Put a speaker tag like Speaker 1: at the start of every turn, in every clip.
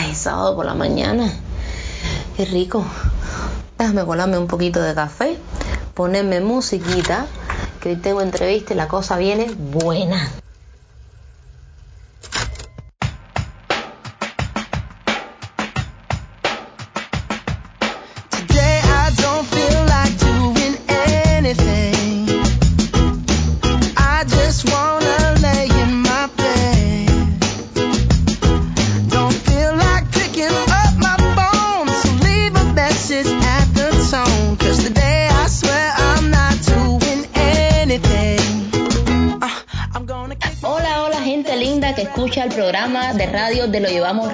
Speaker 1: Ay, sábado por la mañana. Qué rico. Déjame colarme un poquito de café, ponerme musiquita, que tengo entrevista y la cosa viene buena.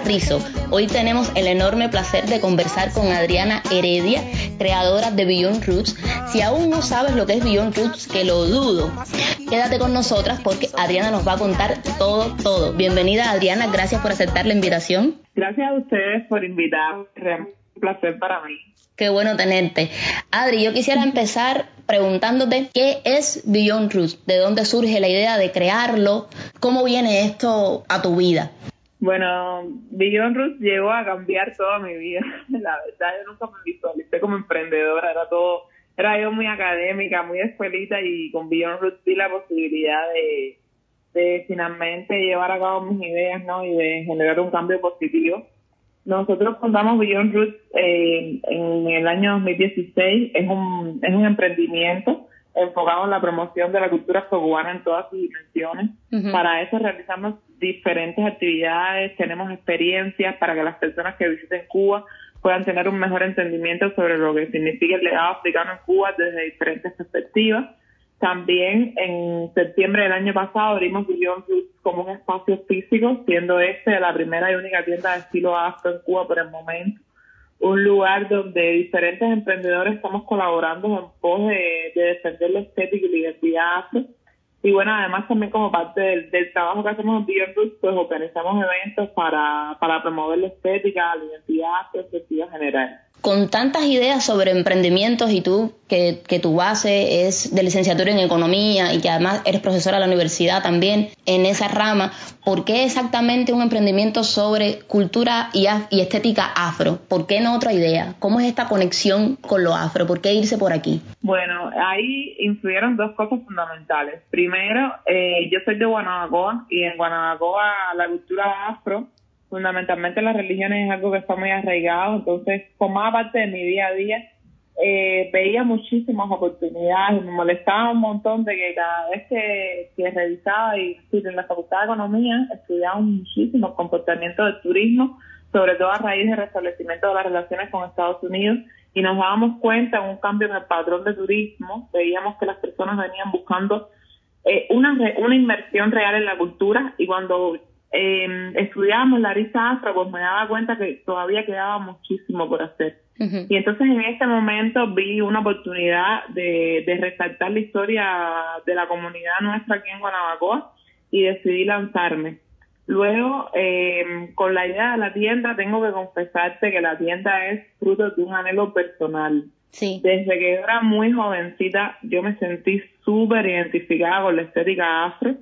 Speaker 1: De Lo Llevamos Rizo. Hoy tenemos el enorme placer de conversar con Adriana Heredia, creadora de Beyond Roots. Si aún no sabes lo que es Beyond Roots, que lo dudo, quédate con nosotras porque Adriana nos va a contar todo, todo. Bienvenida Adriana, gracias por aceptar la invitación.
Speaker 2: Gracias a ustedes por invitarme, un placer para mí.
Speaker 1: Qué bueno tenerte. Adri, yo quisiera empezar preguntándote qué es Beyond Roots, de dónde surge la idea de crearlo, cómo viene esto a tu vida.
Speaker 2: Bueno, Beyond Roots llegó a cambiar toda mi vida. La verdad, yo nunca me visualicé como emprendedora, era todo, era yo muy académica, muy escuelita y con Beyond Roots vi la posibilidad de, de finalmente llevar a cabo mis ideas, ¿no? Y de generar un cambio positivo nosotros fundamos Beyond Roots eh, en el año 2016. Es un, es un emprendimiento enfocado en la promoción de la cultura afrocubana en todas sus dimensiones. Para eso realizamos diferentes actividades, tenemos experiencias para que las personas que visiten Cuba puedan tener un mejor entendimiento sobre lo que significa el legado africano en Cuba desde diferentes perspectivas. También en septiembre del año pasado abrimos Beyond Roots como un espacio físico, siendo este la primera y única tienda de estilo afro en Cuba por el momento. Un lugar donde diferentes emprendedores estamos colaborando en pos de, defender la estética y la identidad afro. Y bueno, además también como parte del, trabajo que hacemos en Beyond pues organizamos eventos para, para promover la estética, la identidad afro, en general
Speaker 1: con tantas ideas sobre emprendimientos y tú, que, tu base es de licenciatura en economía y que además eres profesora de la universidad también en esa rama, ¿por qué exactamente un emprendimiento sobre cultura y, y estética afro? ¿Por qué no otra idea? ¿Cómo es esta conexión con lo afro? ¿Por qué irse por aquí?
Speaker 2: Bueno, ahí influyeron dos cosas fundamentales. Primero, eh, yo soy de Guanabacoa y en Guanabacoa la cultura afro fundamentalmente las religiones es algo que está muy arraigado, entonces formaba parte de mi día a día. Eh, veía muchísimas oportunidades me molestaba un montón de que cada vez que, que revisaba y en la Facultad de Economía estudiamos muchísimo comportamiento del turismo, sobre todo a raíz del restablecimiento de las relaciones con Estados Unidos y nos dábamos cuenta en un cambio en el patrón de turismo, veíamos que las personas venían buscando eh, una, una inversión real en la cultura y cuando eh, estudiábamos la risa afro, pues me daba cuenta que todavía quedaba muchísimo por hacer. Y entonces en ese momento vi una oportunidad de, de resaltar la historia de la comunidad nuestra aquí en Guanabacoa y decidí lanzarme. Luego, eh, con la idea de la tienda, tengo que confesarte que la tienda es fruto de un anhelo personal. Sí. Desde que era muy jovencita, yo me sentí súper identificada con la estética afro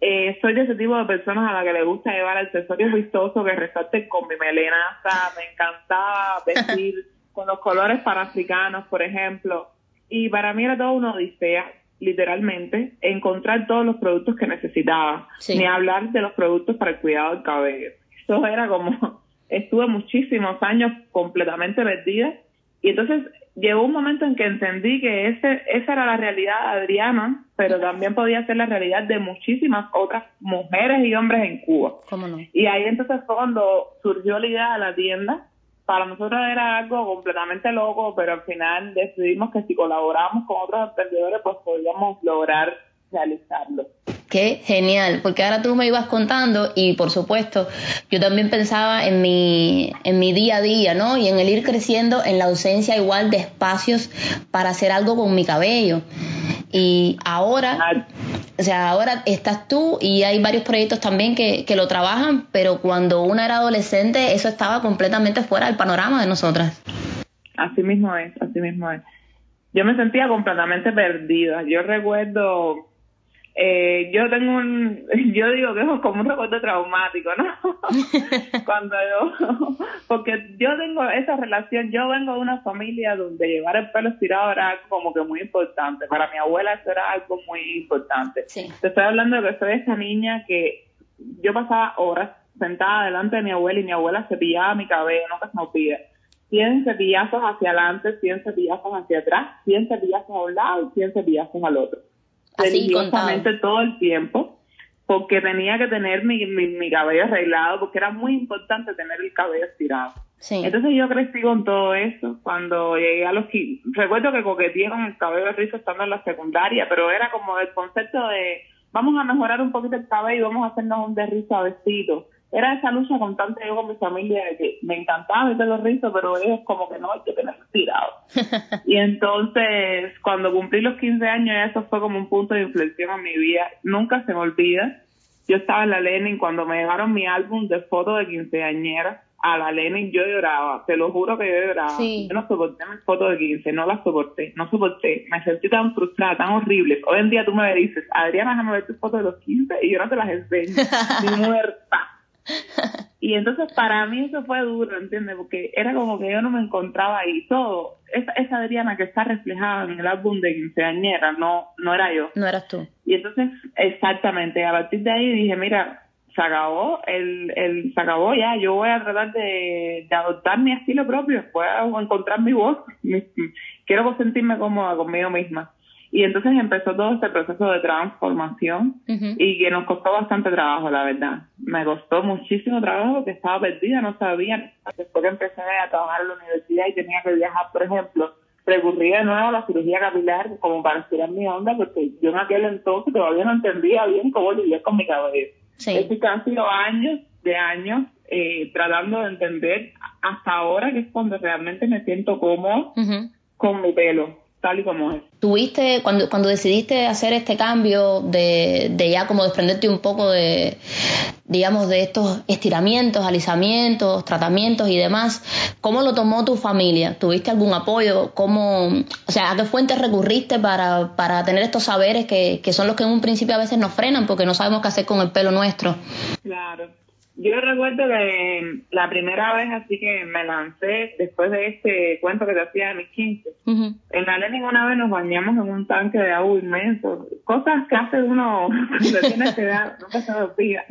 Speaker 2: eh, soy de ese tipo de personas a la que le gusta llevar accesorios vistosos que resalten con mi melenaza. Me encantaba vestir con los colores panafricanos, por ejemplo. Y para mí era todo una odisea, literalmente, encontrar todos los productos que necesitaba. Ni hablar de los productos para el cuidado del cabello. Eso era como, estuve muchísimos años completamente perdida. Y entonces llegó un momento en que entendí que ese, esa era la realidad de Adriana, pero también podía ser la realidad de muchísimas otras mujeres y hombres en Cuba. Y ahí entonces fue cuando surgió la idea de la tienda. Para nosotros era algo completamente loco, pero al final decidimos que si colaboramos con otros emprendedores, pues podíamos lograr realizarlo.
Speaker 1: Qué genial, porque ahora tú me ibas contando y por supuesto yo también pensaba en mi, en mi día a día, ¿no? Y en el ir creciendo en la ausencia igual de espacios para hacer algo con mi cabello. Y ahora, o sea, ahora estás tú y hay varios proyectos también que, que lo trabajan, pero cuando una era adolescente eso estaba completamente fuera del panorama de nosotras.
Speaker 2: Así mismo es, así mismo es. Yo me sentía completamente perdida. Yo recuerdo Eh, yo tengo un, yo digo que es como un recuerdo traumático, ¿no? Cuando yo, porque yo tengo esa relación, yo vengo de una familia donde llevar el pelo estirado era algo como que muy importante. Para mi abuela eso era algo muy importante. Te estoy hablando de que soy esa niña que yo pasaba horas sentada delante de mi abuela y mi abuela cepillaba mi cabello, nunca se me olvida. 100 cepillazos hacia adelante, 100 cepillazos hacia atrás, 100 cepillazos a un lado y 100 cepillazos al otro religiosamente todo el tiempo porque tenía que tener mi, mi, cabello arreglado, porque era muy importante tener el cabello estirado. Entonces yo crecí con todo eso cuando llegué a los... Recuerdo que coqueteé con el cabello rizo estando en la secundaria, pero era como el concepto de vamos a mejorar un poquito el cabello y vamos a hacernos un derrizo a vestido era esa lucha constante yo con mi familia de que me encantaba meter los rizos, pero es como que no hay que tener tirado. y entonces, cuando cumplí los 15 años, eso fue como un punto de inflexión en mi vida. Nunca se me olvida. Yo estaba en la Lenin cuando me llevaron mi álbum de fotos de quinceañera a la Lenin, yo lloraba, te lo juro que yo lloraba. Yo no soporté mis fotos de 15, no las soporté, no soporté. Me sentí tan frustrada, tan horrible. Hoy en día tú me dices, Adriana, déjame ver tus fotos de los 15 y yo no te las enseño, ni muerta. Y entonces para mí eso fue duro, ¿entiendes? Porque era como que yo no me encontraba ahí. Todo, esa, esa Adriana que está reflejada en el álbum de quinceañera, no, no era yo.
Speaker 1: No eras tú.
Speaker 2: Y entonces, exactamente, a partir de ahí dije, mira, se acabó, el, el, se acabó ya, yo voy a tratar de, de adoptar mi estilo propio, voy a encontrar mi voz, quiero sentirme cómoda conmigo misma. Y entonces empezó todo este proceso de transformación y que nos costó bastante trabajo, la verdad. Me costó muchísimo trabajo porque estaba perdida, no sabía. Después que empecé a trabajar en la universidad y tenía que viajar, por ejemplo, recurrí de nuevo a la cirugía capilar como para estirar mi onda porque yo en aquel entonces todavía no entendía bien cómo lidiar con mi cabello. Sí. Es que han sido años de años eh, tratando de entender hasta ahora que es cuando realmente me siento cómodo con mi pelo tal y como es.
Speaker 1: ¿Tuviste, cuando, cuando decidiste hacer este cambio de, de ya como desprenderte un poco de, digamos, de estos estiramientos, alisamientos, tratamientos y demás, ¿cómo lo tomó tu familia? ¿Tuviste algún apoyo? ¿Cómo, o sea, a qué fuentes recurriste para, para tener estos saberes que, que son los que en un principio a veces nos frenan porque no sabemos qué hacer con el pelo nuestro?
Speaker 2: Claro. Yo recuerdo que la primera vez así que me lancé después de este cuento que te hacía de mis 15. En la Lenin una vez nos bañamos en un tanque de agua inmenso. Cosas que hace uno cuando tiene esa edad, nunca se olvida.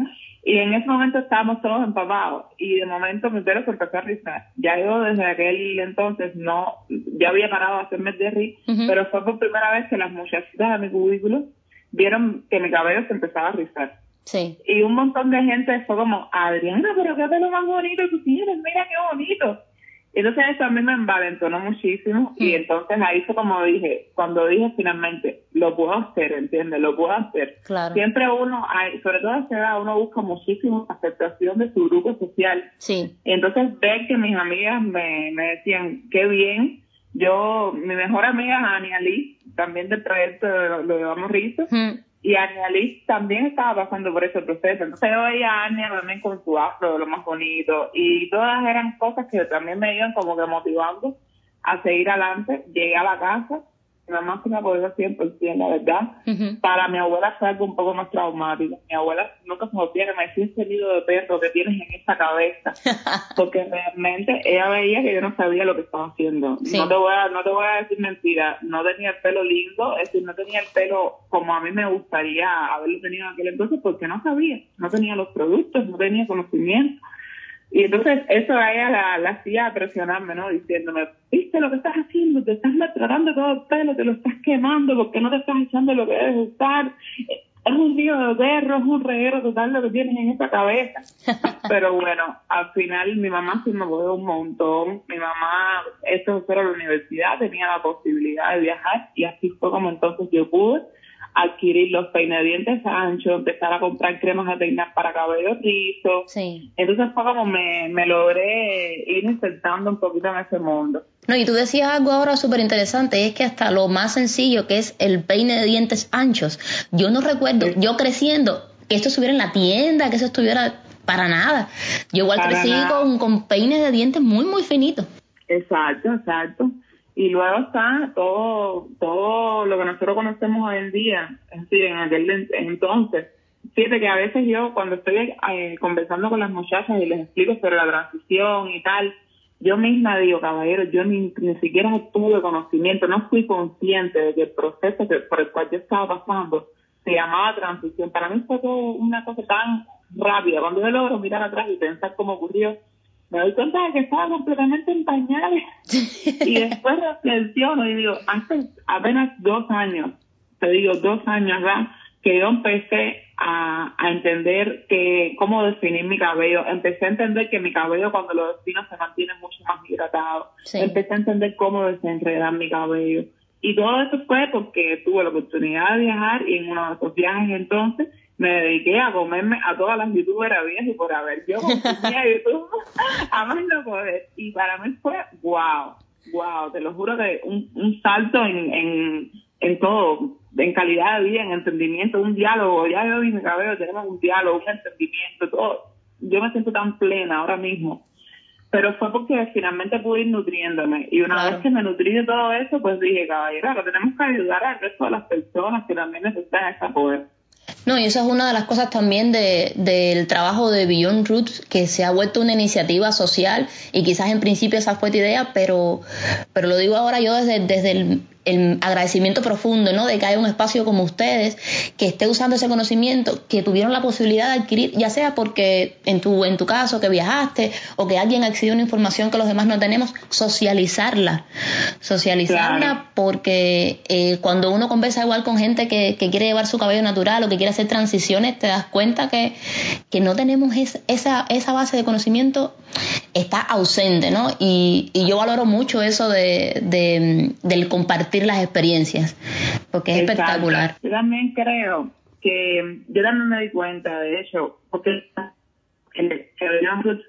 Speaker 2: Y en ese momento estábamos todos empapados y de momento mi pelo se empezó a rizar. Ya yo desde aquel entonces no, ya había parado de hacerme derri, pero fue por primera vez que las muchachitas de mi cubículo vieron que mi cabello se empezaba a rizar.
Speaker 1: Sí.
Speaker 2: Y un montón de gente fue como, Adriana, pero qué pelo más bonito tú tienes, mira qué bonito. Entonces eso a mí me envalentonó muchísimo y entonces ahí fue como dije, cuando dije finalmente, lo puedo hacer, ¿entiendes? Lo puedo hacer.
Speaker 1: Claro.
Speaker 2: Siempre uno, hay, sobre todo a esa edad, uno busca muchísimo aceptación de su grupo social.
Speaker 1: Sí.
Speaker 2: Y entonces ver que mis amigas me, me decían, qué bien. Yo, mi mejor amiga, Ania Lee, también del proyecto Lo, lo llevamos Rizo, y Ania Liz también estaba pasando por ese proceso. Entonces yo veía a Ania también con su afro, lo más bonito, y todas eran cosas que también me iban como que motivando a seguir adelante. Llegué a la casa la máxima poder 100%, la verdad. Para mi abuela fue algo un poco más traumático. Mi abuela nunca se me olvida me decía ese nido de perro que tienes en esta cabeza. Porque realmente ella veía que yo no sabía lo que estaba haciendo. No, te voy a, no te voy a decir mentira. No tenía el pelo lindo, es decir, no tenía el pelo como a mí me gustaría haberlo tenido en aquel entonces porque no sabía. No tenía los productos, no tenía conocimiento. Y entonces eso a ella la, la hacía presionarme, ¿no? Diciéndome, viste lo que estás haciendo, te estás maltratando todo el pelo, te lo estás quemando porque no te estás echando lo que debes usar. Es un río de perro, es un reguero total lo que tienes en esa cabeza. Pero bueno, al final mi mamá sí me apoyó un montón. Mi mamá, esto fue a la universidad, tenía la posibilidad de viajar y así fue como entonces yo pude adquirir los peinadientes anchos, empezar a comprar cremas de peinar para cabello rizo.
Speaker 1: Sí.
Speaker 2: Entonces fue como me, me logré ir insertando un poquito en ese mundo.
Speaker 1: No, y tú decías algo ahora súper interesante, es que hasta lo más sencillo que es el peine de dientes anchos. Yo no recuerdo, yo creciendo, que esto estuviera en la tienda, que eso estuviera para nada. Yo igual crecí con, con peines de dientes muy, muy finitos.
Speaker 2: Exacto, exacto. Y luego está todo, todo lo que nosotros conocemos hoy en día, es decir, en aquel entonces. Fíjate que a veces yo cuando estoy eh, conversando con las muchachas y les explico sobre la transición y tal, yo misma digo, caballero, yo ni, ni siquiera tuve conocimiento, no fui consciente de que el proceso por el cual yo estaba pasando se llamaba transición. Para mí fue todo una cosa tan rápida. Cuando yo logro mirar atrás y pensar cómo ocurrió, me doy cuenta de que estaba completamente en pañales. y después reflexiono y digo, hace apenas dos años, te digo dos años ya, que yo empecé a, a entender que cómo definir mi cabello. Empecé a entender que mi cabello cuando lo defino se mantiene mucho más hidratado. Empecé a entender cómo desenredar mi cabello. Y todo eso fue porque tuve la oportunidad de viajar y en uno de esos viajes entonces me dediqué a comerme a todas las youtubers habías y por haber. Yo consumía YouTube a más no poder. Y para mí fue wow, wow, te lo juro que un, un salto en, en, en todo, en calidad de vida, en entendimiento, un diálogo. Ya yo y mi cabello tenemos un diálogo, un entendimiento, todo. Yo me siento tan plena ahora mismo. Pero fue porque finalmente pude ir nutriéndome. Y una vez que me nutrí de todo eso, pues dije, caballero, tenemos que ayudar al resto de las personas que también necesitan ese poder.
Speaker 1: No, y eso es una de las cosas también de, del trabajo de Beyond Roots, que se ha vuelto una iniciativa social y quizás en principio esa fue tu idea, pero, pero lo digo ahora yo desde, desde el el agradecimiento profundo, ¿no? De que haya un espacio como ustedes que esté usando ese conocimiento, que tuvieron la posibilidad de adquirir, ya sea porque en tu, en tu caso que viajaste o que alguien accedió a una información que los demás no tenemos, socializarla. Socializarla porque eh, cuando uno conversa igual con gente que, que, quiere llevar su cabello natural o que quiere hacer transiciones, te das cuenta que, que no tenemos esa, esa base de conocimiento está ausente, ¿no? Y, y yo valoro mucho eso de, de, del compartir las experiencias, porque es espectacular.
Speaker 2: Yo también creo que, yo también me di cuenta, de hecho, porque el que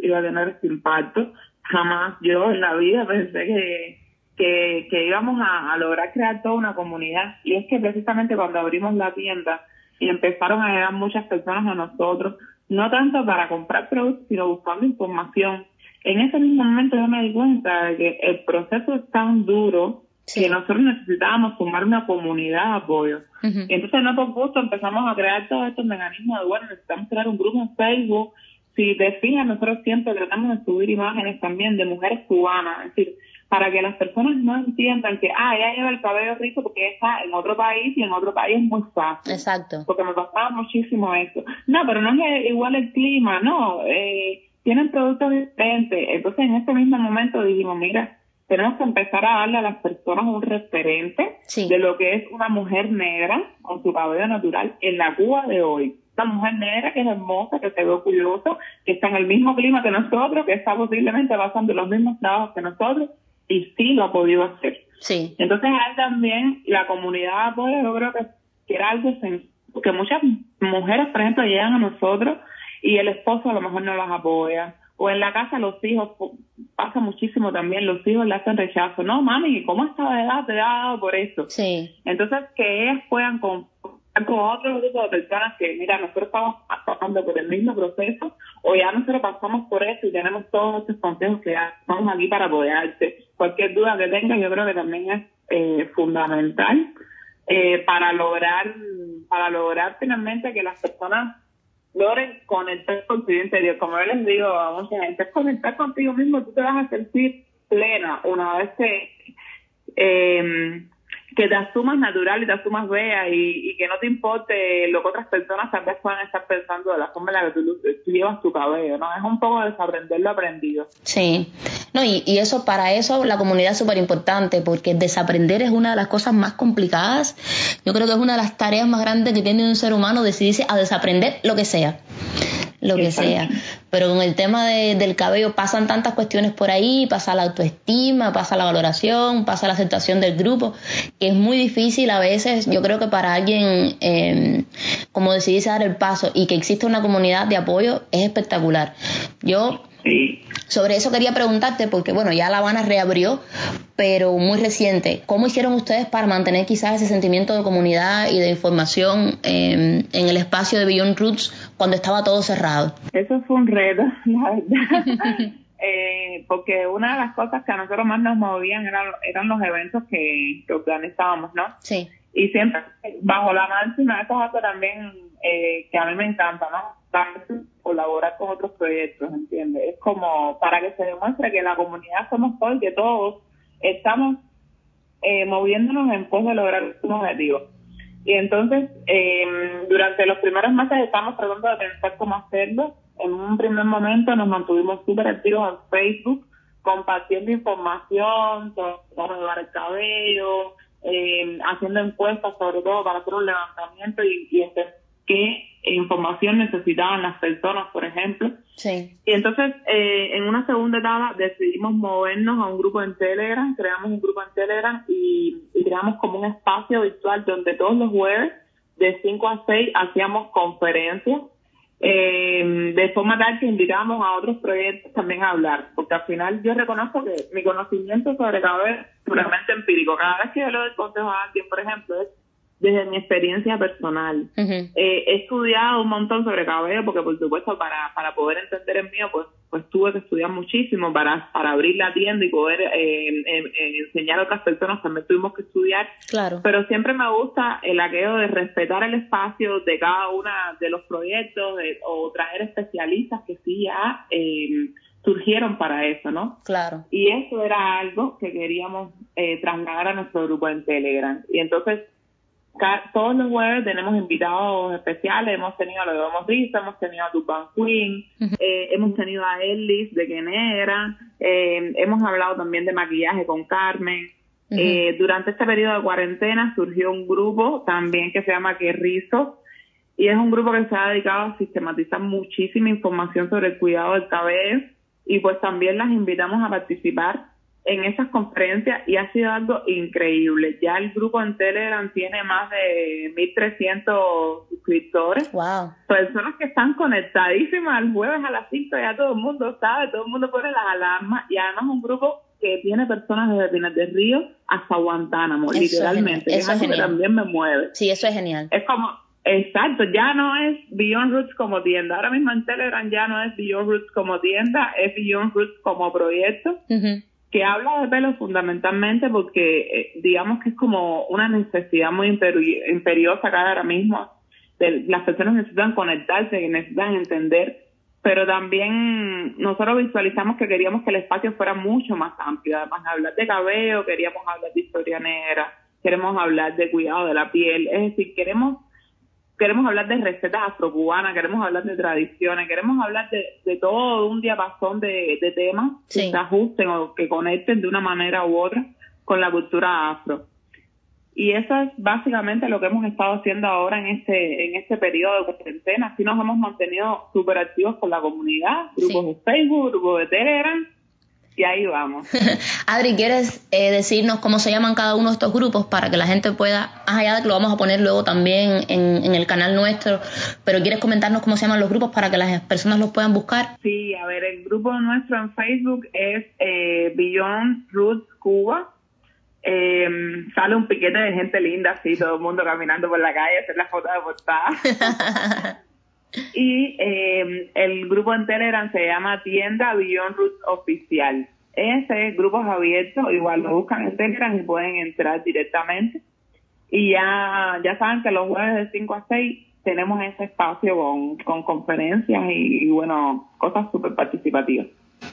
Speaker 2: iba a tener este impacto, jamás yo en la vida pensé que, que, que íbamos a, a lograr crear toda una comunidad. Y es que precisamente cuando abrimos la tienda y empezaron a llegar muchas personas a nosotros, no tanto para comprar productos, sino buscando información. En ese mismo momento yo me di cuenta de que el proceso es tan duro que nosotros necesitábamos formar una comunidad de apoyo. Y entonces, no por gusto, empezamos a crear todos estos mecanismos de, bueno, necesitamos crear un grupo en Facebook. Si te fijas, nosotros siempre tratamos de subir imágenes también de mujeres cubanas, es decir, para que las personas no entiendan que, ah, ella lleva el cabello rico porque está en otro país y en otro país es muy fácil.
Speaker 1: Exacto.
Speaker 2: Porque me pasaba muchísimo eso. No, pero no es igual el clima, no, eh, tienen productos diferentes. Entonces, en ese mismo momento dijimos, mira, tenemos que empezar a darle a las personas un referente de lo que es una mujer negra con su cabello natural en la Cuba de hoy. Una mujer negra que es hermosa, que se ve curiosa, que está en el mismo clima que nosotros, que está posiblemente pasando los mismos trabajos que nosotros y sí lo ha podido hacer.
Speaker 1: Sí.
Speaker 2: Entonces hay también la comunidad apoyo, yo creo que, que era algo que muchas mujeres, por ejemplo, llegan a nosotros y el esposo a lo mejor no las apoya. O en la casa los hijos, pasa muchísimo también, los hijos le hacen rechazo. No, mami, ¿cómo esta de edad te ha dado por eso?
Speaker 1: Sí.
Speaker 2: Entonces, que ellas puedan con, con otro grupo de personas que, mira, nosotros estamos pasando por el mismo proceso, o ya nosotros pasamos por eso y tenemos todos estos consejos que ya estamos aquí para apoyarte. Cualquier duda que tengas, yo creo que también es eh, fundamental eh, para lograr, para lograr finalmente que las personas logren conectar con tu interior. Como yo les digo a mucha gente, conectar contigo mismo, tú te vas a sentir plena una vez que eh, que te asumas natural y te asumas bella y, que no te importe lo que otras personas tal vez puedan estar pensando de la forma en la que tú, llevas tu cabello, ¿no? Es un poco desaprender lo aprendido.
Speaker 1: Sí, no, y, y eso, para eso la comunidad es súper importante, porque desaprender es una de las cosas más complicadas. Yo creo que es una de las tareas más grandes que tiene un ser humano decidirse a desaprender lo que sea lo que sea. Pero con el tema de, del cabello pasan tantas cuestiones por ahí, pasa la autoestima, pasa la valoración, pasa la aceptación del grupo, que es muy difícil a veces, yo creo que para alguien eh, como decidirse dar el paso y que existe una comunidad de apoyo es espectacular. Yo sobre eso quería preguntarte, porque bueno, ya La Habana reabrió, pero muy reciente. ¿Cómo hicieron ustedes para mantener quizás ese sentimiento de comunidad y de información en el espacio de Beyond Roots cuando estaba todo cerrado?
Speaker 2: Eso fue un reto, la verdad. eh, porque una de las cosas que a nosotros más nos movían eran, eran los eventos que, que organizábamos, ¿no?
Speaker 1: Sí.
Speaker 2: Y siempre bajo la máxima, eso es también eh, que a mí me encanta, ¿no? colaborar con otros proyectos, ¿entiendes? Es como para que se demuestre que la comunidad somos todos y que todos estamos eh, moviéndonos en pos de lograr un objetivo. Y entonces, eh, durante los primeros meses estamos tratando de pensar cómo hacerlo. En un primer momento nos mantuvimos súper activos en Facebook, compartiendo información sobre llevar el cabello, eh, haciendo encuestas sobre todo para hacer un levantamiento y, y entender qué información necesitaban las personas, por ejemplo.
Speaker 1: Sí.
Speaker 2: Y entonces, eh, en una segunda etapa, decidimos movernos a un grupo en Telegram, creamos un grupo en Telegram y, y creamos como un espacio virtual donde todos los jueves, de 5 a 6, hacíamos conferencias eh, de forma tal que invitamos a otros proyectos también a hablar, porque al final yo reconozco que mi conocimiento sobre cabello es puramente empírico. Cada vez que yo le doy consejo a alguien, por ejemplo, es desde mi experiencia personal. eh, he estudiado un montón sobre cabello porque, por supuesto, para, para poder entender el mío, pues pues tuve que estudiar muchísimo para, para abrir la tienda y poder eh, eh, enseñar a otras personas, también tuvimos que estudiar.
Speaker 1: Claro.
Speaker 2: Pero siempre me gusta el aquello de respetar el espacio de cada uno de los proyectos de, o traer especialistas que sí ya eh, surgieron para eso, ¿no?
Speaker 1: Claro.
Speaker 2: Y eso era algo que queríamos eh, trasladar a nuestro grupo en Telegram. Y entonces todos los jueves tenemos invitados especiales, hemos tenido, lo hemos visto, hemos tenido a Tupan Queen, eh, hemos tenido a Ellis de Quenera, eh, hemos hablado también de maquillaje con Carmen. eh, durante este periodo de cuarentena surgió un grupo también que se llama Querrizo y es un grupo que se ha dedicado a sistematizar muchísima información sobre el cuidado del cabello y pues también las invitamos a participar en esas conferencias y ha sido algo increíble. Ya el grupo en Telegram tiene más de 1.300 suscriptores.
Speaker 1: Wow.
Speaker 2: Personas que están conectadísimas el jueves a las 5, ya todo el mundo sabe, todo el mundo pone las alarmas y además un grupo que tiene personas desde Pinar del Río hasta Guantánamo,
Speaker 1: Eso
Speaker 2: literalmente.
Speaker 1: Es
Speaker 2: es algo que también me mueve.
Speaker 1: Sí, eso es genial.
Speaker 2: Es como, exacto, ya no es Beyond Roots como tienda. Ahora mismo en Telegram ya no es Beyond Roots como tienda, es Beyond Roots como proyecto.
Speaker 1: Uh
Speaker 2: que habla de pelo fundamentalmente porque eh, digamos que es como una necesidad muy imperiosa cada ahora mismo. Las personas necesitan conectarse, necesitan entender, pero también nosotros visualizamos que queríamos que el espacio fuera mucho más amplio, además de hablar de cabello, queríamos hablar de historia negra, queremos hablar de cuidado de la piel, es decir, queremos queremos hablar de recetas afrocubanas, queremos hablar de tradiciones, queremos hablar de, de todo un diapasón de, de temas
Speaker 1: Sí.
Speaker 2: que se ajusten o que conecten de una manera u otra con la cultura afro. Y eso es básicamente lo que hemos estado haciendo ahora en este en este periodo de cuarentena. Así nos hemos mantenido súper activos con la comunidad, grupos
Speaker 1: Sí.
Speaker 2: de Facebook, grupos de Telegram, y ahí vamos.
Speaker 1: Adri, ¿quieres eh, decirnos cómo se llaman cada uno de estos grupos para que la gente pueda, más allá de que lo vamos a poner luego también en, en el canal nuestro, pero quieres comentarnos cómo se llaman los grupos para que las personas los puedan buscar?
Speaker 2: Sí, a ver, el grupo nuestro en Facebook es eh, Beyond Roots Cuba. Eh, sale un piquete de gente linda, así, todo el mundo caminando por la calle, hacer la foto de portada. y eh, el grupo en Telegram se llama Tienda Beyond Roots Oficial. Ese grupo es abierto, igual lo buscan en Telegram y pueden entrar directamente. Y ya, ya saben que los jueves de 5 a 6 tenemos ese espacio con, con conferencias y, y, bueno, cosas súper participativas.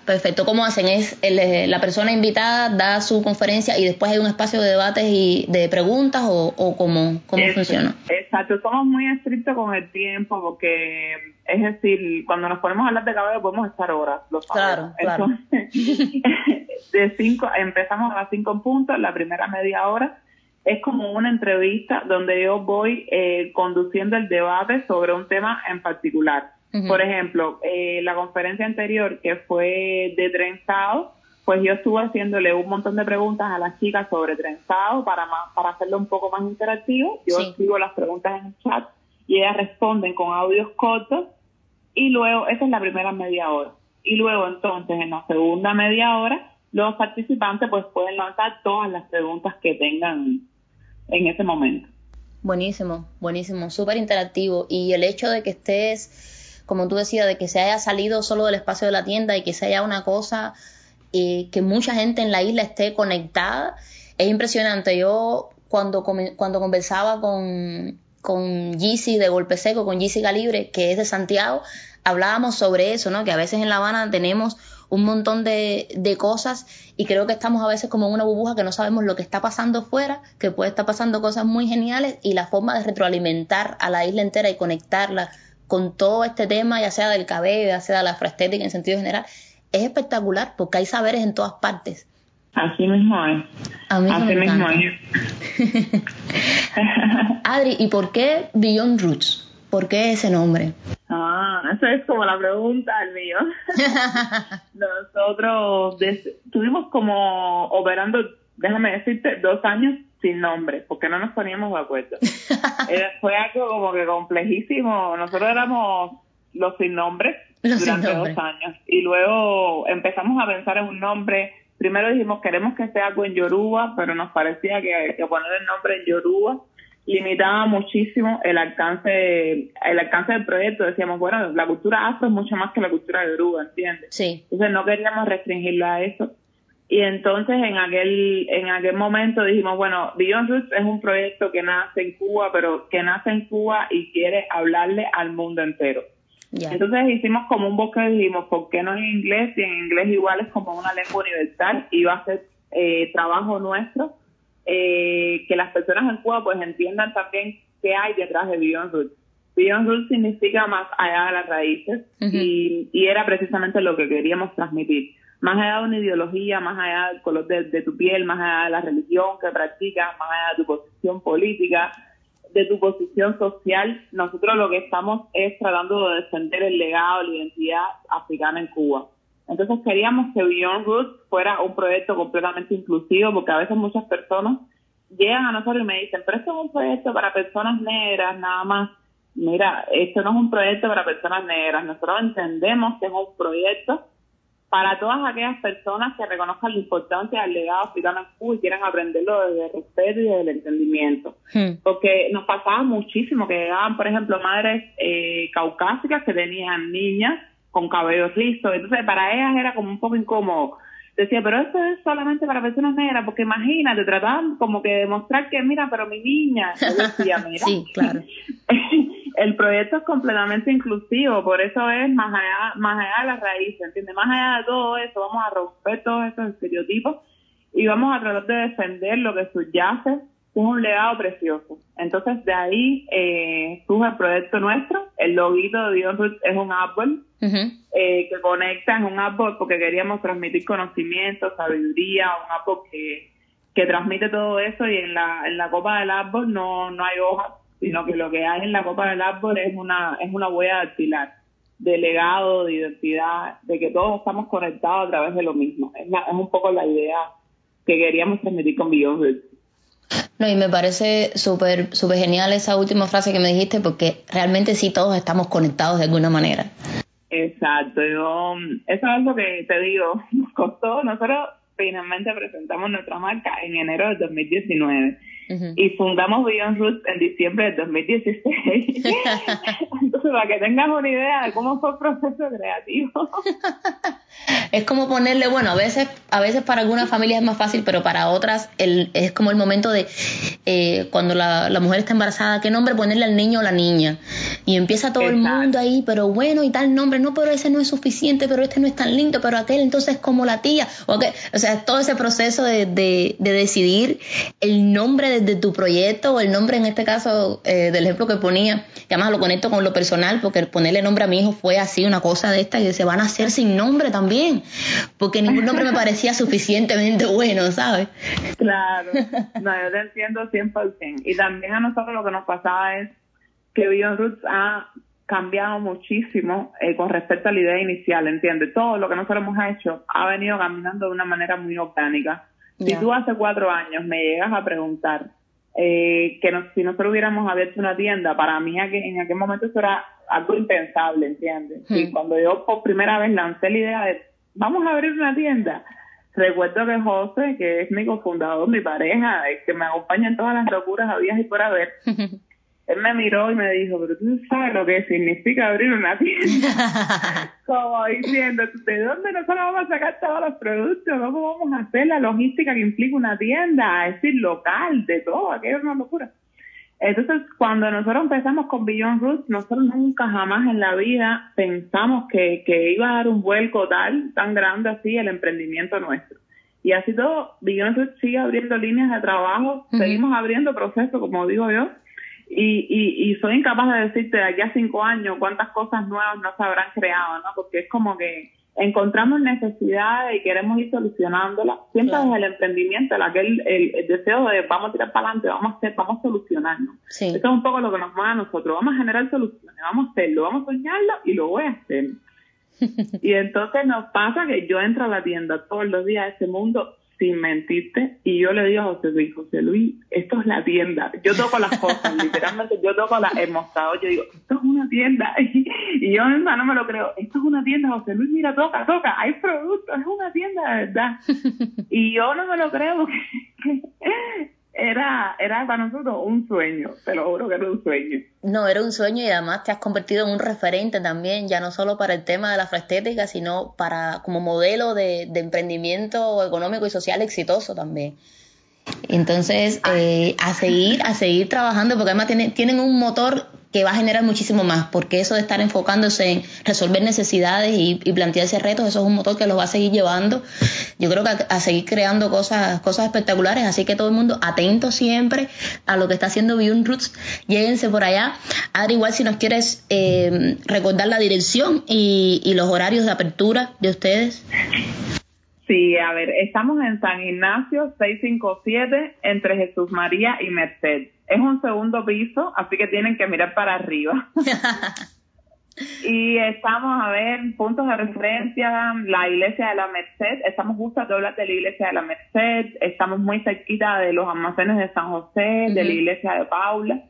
Speaker 1: Perfecto, ¿cómo hacen? Es el, eh, la persona invitada da su conferencia y después hay un espacio de debates y de preguntas o, o cómo, cómo
Speaker 2: Es-
Speaker 1: funciona.
Speaker 2: Exacto, somos muy estrictos con el tiempo porque, es decir, cuando nos ponemos a hablar de cabello podemos estar horas, lo sabemos.
Speaker 1: Claro, claro.
Speaker 2: De cinco, empezamos a las cinco en punto, la primera media hora es como una entrevista donde yo voy eh, conduciendo el debate sobre un tema en particular. Por ejemplo, eh, la conferencia anterior que fue de trenzado, pues yo estuve haciéndole un montón de preguntas a las chicas sobre trenzado para más, para hacerlo un poco más interactivo. Yo
Speaker 1: Sí.
Speaker 2: escribo las preguntas en el chat y ellas responden con audios cortos y luego, esa es la primera media hora. Y luego entonces en la segunda media hora los participantes pues pueden lanzar todas las preguntas que tengan en ese momento.
Speaker 1: Buenísimo, buenísimo, súper interactivo. Y el hecho de que estés como tú decías, de que se haya salido solo del espacio de la tienda y que sea una cosa y que mucha gente en la isla esté conectada, es impresionante. Yo cuando, cuando conversaba con, con de Golpe Seco, con Gizzy Calibre, que es de Santiago, hablábamos sobre eso, ¿no? Que a veces en La Habana tenemos un montón de, de, cosas y creo que estamos a veces como en una burbuja que no sabemos lo que está pasando fuera, que puede estar pasando cosas muy geniales y la forma de retroalimentar a la isla entera y conectarla con todo este tema, ya sea del cabello, ya sea de la afroestética en sentido general, es espectacular porque hay saberes en todas partes.
Speaker 2: Así mismo es. Así mismo
Speaker 1: es. Adri, ¿y por qué Beyond Roots? ¿Por qué ese nombre?
Speaker 2: Ah, esa es como la pregunta el mío. Nosotros estuvimos como operando, déjame decirte, dos años sin nombre, porque no nos poníamos de acuerdo. fue algo como que complejísimo. Nosotros éramos los sin nombres durante dos años. Y luego empezamos a pensar en un nombre. Primero dijimos, queremos que sea algo en Yoruba, pero nos parecía que, que poner el nombre en Yoruba limitaba muchísimo el alcance el alcance del proyecto. Decíamos, bueno, la cultura afro es mucho más que la cultura yoruba, ¿entiendes?
Speaker 1: Sí.
Speaker 2: Entonces no queríamos restringirlo a eso. Y entonces en aquel en aquel momento dijimos, bueno, Beyond Roots es un proyecto que nace en Cuba, pero que nace en Cuba y quiere hablarle al mundo entero. Entonces hicimos como un bosque dijimos, ¿por qué no en inglés? Y en inglés igual es como una lengua universal y va a ser eh, trabajo nuestro eh, que las personas en Cuba pues entiendan también qué hay detrás de Beyond Roots. Beyond Roots significa más allá de las raíces y, y, era precisamente lo que queríamos transmitir. Más allá de una ideología, más allá del color de, tu piel, más allá de la religión que practicas, más allá de tu posición política, de tu posición social, nosotros lo que estamos es tratando de defender el legado, la identidad africana en Cuba. Entonces queríamos que Beyond Roots fuera un proyecto completamente inclusivo, porque a veces muchas personas llegan a nosotros y me dicen, pero esto es un proyecto para personas negras, nada más. Mira, esto no es un proyecto para personas negras. Nosotros entendemos que es un proyecto para todas aquellas personas que reconozcan la importancia del legado africano en Cuba y quieran aprenderlo desde el respeto y desde el entendimiento. Hmm. Porque nos pasaba muchísimo que llegaban, por ejemplo, madres eh, caucásicas que tenían niñas con cabello listo. Entonces, para ellas era como un poco incómodo. Decía, pero esto es solamente para personas negras, porque imagínate, trataban como que demostrar que, mira, pero mi niña. decía, mira.
Speaker 1: sí, claro.
Speaker 2: el proyecto es completamente inclusivo, por eso es más allá, más allá de las raíces, ¿entiendes? Más allá de todo eso, vamos a romper todos esos estereotipos y vamos a tratar de defender lo que subyace es un legado precioso. Entonces, de ahí eh, surge el proyecto nuestro. El loguito de Dios es un árbol eh, que conecta, es un árbol porque queríamos transmitir conocimiento, sabiduría, un árbol que, que transmite todo eso y en la, en la copa del árbol no, no hay hojas, sino que lo que hay en la copa del árbol es una, es una huella dactilar de legado, de identidad, de que todos estamos conectados a través de lo mismo. Es, es un poco la idea que queríamos transmitir con Beyond
Speaker 1: no, y me parece súper súper genial esa última frase que me dijiste porque realmente sí todos estamos conectados de alguna manera.
Speaker 2: Exacto, yo, eso es algo que te digo, nos costó, nosotros finalmente presentamos nuestra marca en enero del 2019 y fundamos Beyond Roots en diciembre del 2016. Entonces, para que tengas una idea de cómo fue el proceso creativo.
Speaker 1: es como ponerle, bueno, a veces, a veces para algunas familias es más fácil, pero para otras el, es como el momento de eh, cuando la, la, mujer está embarazada, qué nombre ponerle al niño o la niña. Y empieza todo el mundo ahí, pero bueno, y tal nombre, no, pero ese no es suficiente, pero este no es tan lindo, pero aquel entonces como la tía. O, o sea, todo ese proceso de, de, de decidir el nombre de de, tu proyecto o el nombre en este caso eh, del ejemplo que ponía, que además lo conecto con lo personal porque ponerle nombre a mi hijo fue así una cosa de esta y se van a hacer sin nombre también, porque ningún nombre me parecía suficientemente bueno, ¿sabes?
Speaker 2: Claro, no, yo te entiendo 100%. Y también a nosotros lo que nos pasaba es que Beyond Roots ha cambiado muchísimo eh, con respecto a la idea inicial, ¿entiendes? Todo lo que nosotros hemos hecho ha venido caminando de una manera muy orgánica si tú hace cuatro años me llegas a preguntar eh, que si nosotros hubiéramos abierto una tienda, para mí en aquel momento eso era algo impensable, ¿entiendes? Y hmm. cuando yo por primera vez lancé la idea de vamos a abrir una tienda, recuerdo que José, que es mi cofundador, mi pareja, que me acompaña en todas las locuras habías y por haber, él me miró y me dijo, pero tú sabes lo que significa abrir una tienda. Como diciendo, ¿de dónde nosotros vamos a sacar todos los productos? ¿Cómo vamos a hacer la logística que implica una tienda? Es decir, local, de todo, aquello es una locura. Entonces, cuando nosotros empezamos con Beyond Roots, nosotros nunca jamás en la vida pensamos que, que iba a dar un vuelco tal, tan grande así el emprendimiento nuestro. Y así todo, Beyond Roots sigue abriendo líneas de trabajo, seguimos abriendo procesos, como digo yo, y, y, y soy incapaz de decirte de aquí a cinco años cuántas cosas nuevas no se habrán creado, ¿no? Porque es como que encontramos necesidades y queremos ir solucionándolas. Siempre desde el emprendimiento, el, aquel, el, deseo de vamos a tirar para adelante, vamos a hacer, vamos a solucionarnos. Eso es un poco lo que nos mueve a nosotros. Vamos a generar soluciones, vamos a hacerlo, vamos a soñarlo y lo voy a hacer. y entonces nos pasa que yo entro a la tienda todos los días a ese mundo sin mentirte, y yo le digo a José Luis, José Luis, esto es la tienda. Yo toco las cosas, literalmente yo toco la, el mostrador, yo digo, esto es una tienda. Y, yo misma no me lo creo, esto es una tienda, José Luis, mira, toca, toca, hay productos, es una tienda de verdad. Y yo no me lo creo porque era, era para nosotros un sueño, te lo juro que era un sueño.
Speaker 1: No, era un sueño y además te has convertido en un referente también, ya no solo para el tema de la estética, sino para como modelo de, de emprendimiento económico y social exitoso también. Entonces, eh, a seguir, a seguir trabajando, porque además tienen, tienen un motor que va a generar muchísimo más, porque eso de estar enfocándose en resolver necesidades y, plantearse retos, eso es un motor que los va a seguir llevando, yo creo que a, seguir creando cosas, cosas espectaculares, así que todo el mundo atento siempre a lo que está haciendo Beyond Roots, lléguense por allá. Adri, igual si nos quieres eh, recordar la dirección y, y los horarios de apertura de ustedes.
Speaker 2: Sí, a ver, estamos en San Ignacio 657 entre Jesús María y Merced. Es un segundo piso, así que tienen que mirar para arriba. y estamos a ver puntos de referencia, la iglesia de la Merced, estamos justo a doblas de la iglesia de la Merced, estamos muy cerquita de los almacenes de San José, de la iglesia de Paula.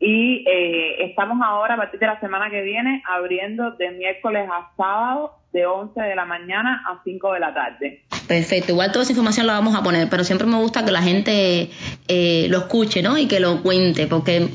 Speaker 2: Y eh, estamos ahora, a partir de la semana que viene, abriendo de miércoles a sábado de 11 de la mañana a 5 de la tarde.
Speaker 1: Perfecto, igual toda esa información la vamos a poner, pero siempre me gusta que la gente eh, lo escuche, ¿no? Y que lo cuente, porque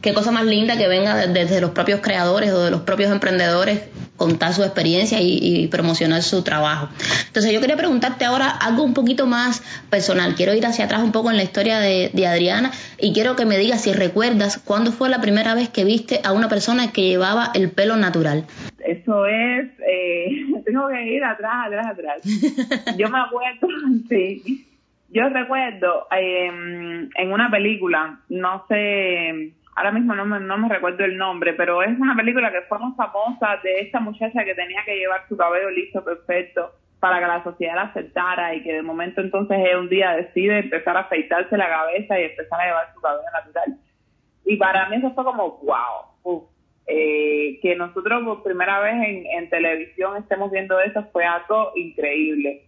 Speaker 1: qué cosa más linda que venga desde los propios creadores o de los propios emprendedores contar su experiencia y, promocionar su trabajo. Entonces yo quería preguntarte ahora algo un poquito más personal. Quiero ir hacia atrás un poco en la historia de Adriana y quiero que me digas si recuerdas cuándo fue la primera vez que viste a una persona que llevaba el pelo natural.
Speaker 2: Eso es, eh, tengo que ir atrás, atrás, atrás. Yo me acuerdo, sí, yo recuerdo eh, en una película, no sé, ahora mismo no me, no me recuerdo el nombre, pero es una película que fue muy famosa de esta muchacha que tenía que llevar su cabello listo, perfecto, para que la sociedad la aceptara y que de momento entonces un día decide empezar a afeitarse la cabeza y empezar a llevar su cabello natural. Y para mí eso fue como, wow, eh, que nosotros por primera vez en, en televisión estemos viendo eso fue algo increíble.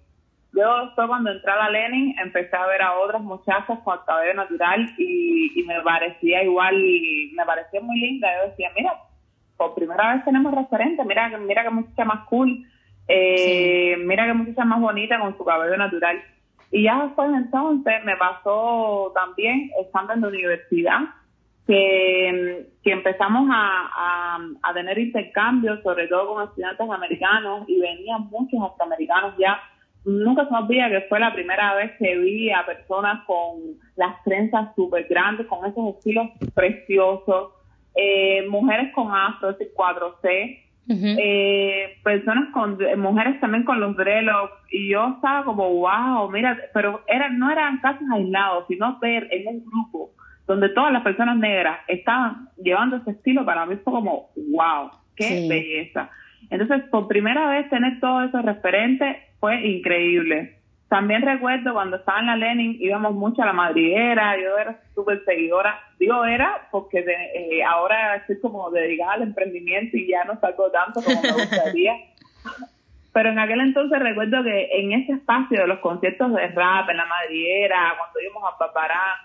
Speaker 2: Yo después cuando entré a la Lenin empecé a ver a otras muchachas con el cabello natural y, me parecía igual, me parecía muy linda. Yo decía, mira, por primera vez tenemos referente, mira, mira que muchacha más cool, eh, mira que muchacha más bonita con su cabello natural. Y ya después entonces me pasó también estando en la universidad que, que empezamos a, a, a tener intercambios, sobre todo con estudiantes americanos, y venían muchos afroamericanos ya. Nunca se me olvida que fue la primera vez que vi a personas con las trenzas súper grandes, con esos estilos preciosos, eh, mujeres con afro, ese 4C, eh, personas con, mujeres también con los dreadlocks, y yo estaba como, wow, mira, pero eran, no eran casos aislados, sino ver en un grupo donde todas las personas negras estaban llevando ese estilo, para mí fue como, wow, qué belleza. Entonces, por primera vez tener todos esos referentes fue increíble. También recuerdo cuando estaba en la Lenin, íbamos mucho a la madriguera, yo era súper seguidora, digo era porque eh, ahora estoy como dedicada al emprendimiento y ya no salgo tanto como me gustaría. Pero en aquel entonces recuerdo que en ese espacio de los conciertos de rap, en la madriguera, cuando íbamos a Papará,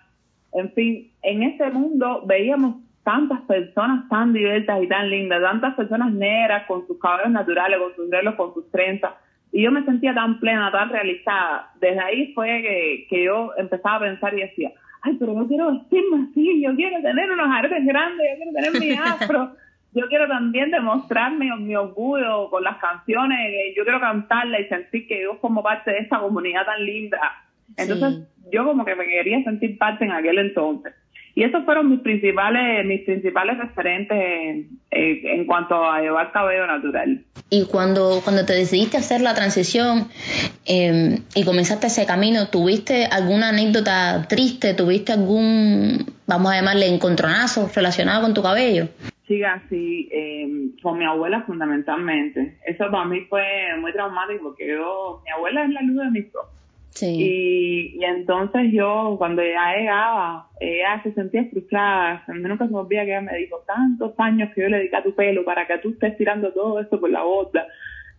Speaker 2: en fin, en ese mundo veíamos tantas personas tan diversas y tan lindas, tantas personas negras con sus cabellos naturales, con sus velos, con sus trenzas y yo me sentía tan plena, tan realizada. Desde ahí fue que, que yo empezaba a pensar y decía, ay, pero yo quiero vestirme así, yo quiero tener unos aretes grandes, yo quiero tener mi afro, yo quiero también demostrarme mi orgullo con las canciones, yo quiero cantarla y sentir que yo como parte de esta comunidad tan linda. Entonces, yo como que me quería sentir parte en aquel entonces. Y esos fueron mis principales, mis principales referentes eh, en cuanto a llevar cabello natural.
Speaker 1: Y cuando, cuando te decidiste hacer la transición em, y comenzaste ese camino, ¿tuviste alguna anécdota triste? ¿Tuviste algún, vamos a llamarle, encontronazo relacionado con tu cabello?
Speaker 2: Sí, así, em, con mi abuela fundamentalmente. Eso para mí fue muy traumático porque yo, mi abuela es la luz de mis ojos y, y entonces yo, cuando ella llegaba, ella se sentía frustrada. A mí nunca se me olvida que ella me dijo, tantos años que yo le dediqué a tu pelo para que tú estés tirando todo esto por la bota.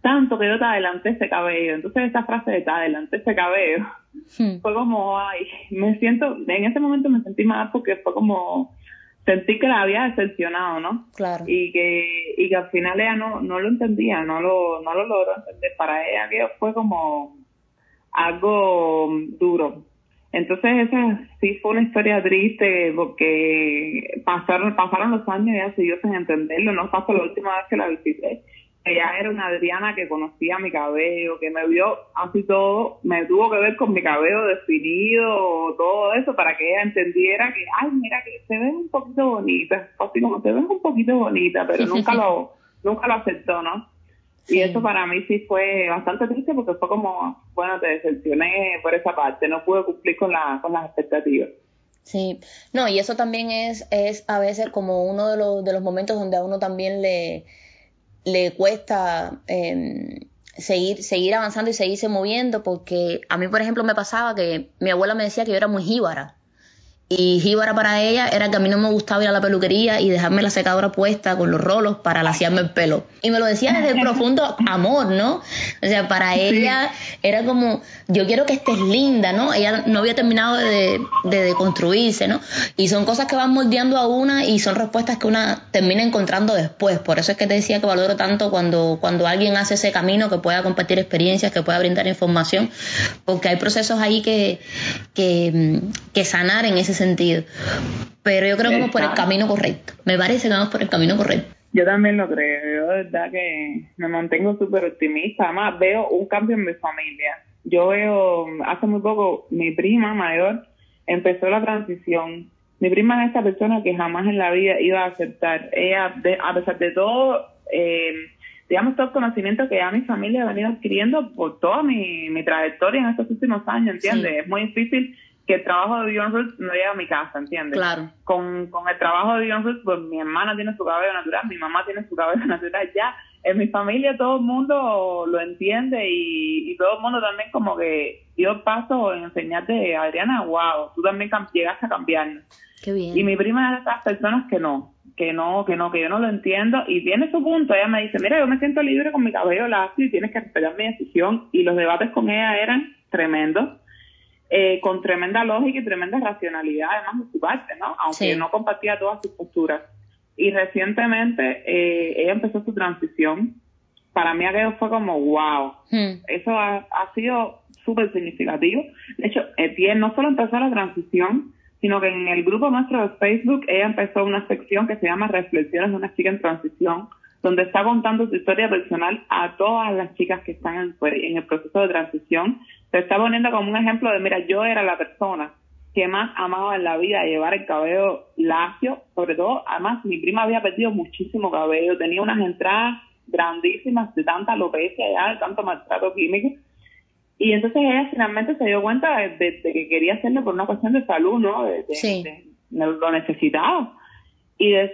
Speaker 2: Tanto que yo te adelanté ese cabello. Entonces esa frase de te adelanté ese cabello hmm. fue como, ay, me siento, en ese momento me sentí mal porque fue como, sentí que la había decepcionado, ¿no?
Speaker 1: Claro.
Speaker 2: Y que, y que al final ella no, no lo entendía, no lo, no lo logró entender. Para ella que fue como, algo duro. Entonces esa sí fue una historia triste porque pasaron pasaron los años y ella siguió sin entenderlo. No pasó la última vez que la visité. Ella era una Adriana que conocía mi cabello, que me vio así todo, me tuvo que ver con mi cabello definido, todo eso, para que ella entendiera que, ay, mira, que se ven un poquito bonita, así como se ven un poquito bonita, pero nunca lo, nunca lo aceptó, ¿no? Y eso para mí sí fue bastante triste porque fue como, bueno, te decepcioné por esa parte, no pude cumplir con, la, con las expectativas.
Speaker 1: Sí, no, y eso también es, es a veces como uno de los, de los momentos donde a uno también le, le cuesta eh, seguir, seguir avanzando y seguirse moviendo, porque a mí, por ejemplo, me pasaba que mi abuela me decía que yo era muy jíbara. Y jíbara para ella era que a mí no me gustaba ir a la peluquería y dejarme la secadora puesta con los rolos para laciarme el pelo. Y me lo decía desde el profundo amor, ¿no? O sea, para ella era como, yo quiero que estés linda, ¿no? Ella no había terminado de, de, construirse, ¿no? Y son cosas que van moldeando a una y son respuestas que una termina encontrando después. Por eso es que te decía que valoro tanto cuando, cuando alguien hace ese camino, que pueda compartir experiencias, que pueda brindar información, porque hay procesos ahí que, que, que sanar en ese sentido. Pero yo creo que vamos por el camino correcto. Me parece que vamos por el camino correcto.
Speaker 2: Yo también lo creo. Yo de verdad que me mantengo súper optimista. Además, veo un cambio en mi familia. Yo veo, hace muy poco, mi prima mayor empezó la transición. Mi prima es esta persona que jamás en la vida iba a aceptar. Ella, a pesar de todo, eh, digamos, todo el conocimiento que ya mi familia ha venido adquiriendo por toda mi, mi trayectoria en estos últimos años, ¿entiendes? Es muy difícil que el trabajo de Beyond Roots no llega a mi casa, ¿entiendes?
Speaker 1: Claro.
Speaker 2: Con, con el trabajo de Beyond Roots, pues mi hermana tiene su cabello natural, mi mamá tiene su cabello natural, ya en mi familia todo el mundo lo entiende y, y todo el mundo también como que dio paso en enseñarte, Adriana, wow, tú también llegaste a cambiarnos.
Speaker 1: Qué bien.
Speaker 2: Y mi prima es de esas personas que no, que no, que no, que yo no lo entiendo y tiene su punto. Ella me dice, mira, yo me siento libre con mi cabello lacio y tienes que respetar mi decisión. Y los debates con ella eran tremendos eh, con tremenda lógica y tremenda racionalidad, además de su parte, ¿no? Aunque no compartía todas sus posturas. Y recientemente eh, ella empezó su transición. Para mí aquello fue como, wow, hmm. eso ha, sido súper significativo. De hecho, Etienne no solo empezó la transición, sino que en el grupo nuestro de Facebook ella empezó una sección que se llama Reflexiones de una chica en transición, donde está contando su historia personal a todas las chicas que están en, pues, en el proceso de transición se está poniendo como un ejemplo de, mira, yo era la persona que más amaba en la vida llevar el cabello lacio, sobre todo, además mi prima había perdido muchísimo cabello, tenía unas entradas grandísimas de tanta alopecia ya, de tanto maltrato químico, y entonces ella finalmente se dio cuenta de, que quería hacerlo por una cuestión de salud, ¿no? De,
Speaker 1: sí.
Speaker 2: lo necesitaba. Y de,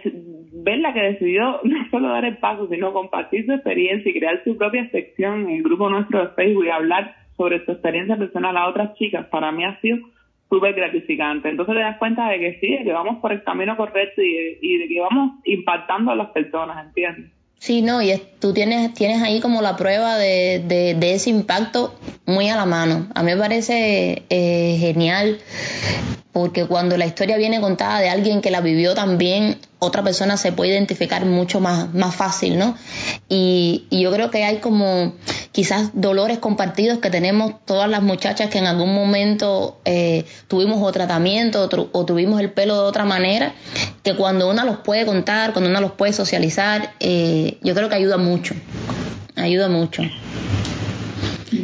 Speaker 2: verla que decidió no solo dar el paso, sino compartir su experiencia y crear su propia sección en el grupo nuestro de Facebook y hablar sobre su experiencia personal a otras chicas, para mí ha sido súper gratificante. Entonces te das cuenta de que sí, de que vamos por el camino correcto y de, que vamos impactando a las personas, ¿entiendes?
Speaker 1: Sí, no, y tú tienes, tienes ahí como la prueba de, de, ese impacto muy a la mano. A mí me parece eh, genial porque cuando la historia viene contada de alguien que la vivió también, otra persona se puede identificar mucho más, más fácil, ¿no? Y, y yo creo que hay como quizás dolores compartidos que tenemos todas las muchachas que en algún momento eh, tuvimos o tratamiento o, tuvimos el pelo de otra manera, que cuando una los puede contar, cuando una los puede socializar, eh, yo creo que ayuda mucho, ayuda mucho.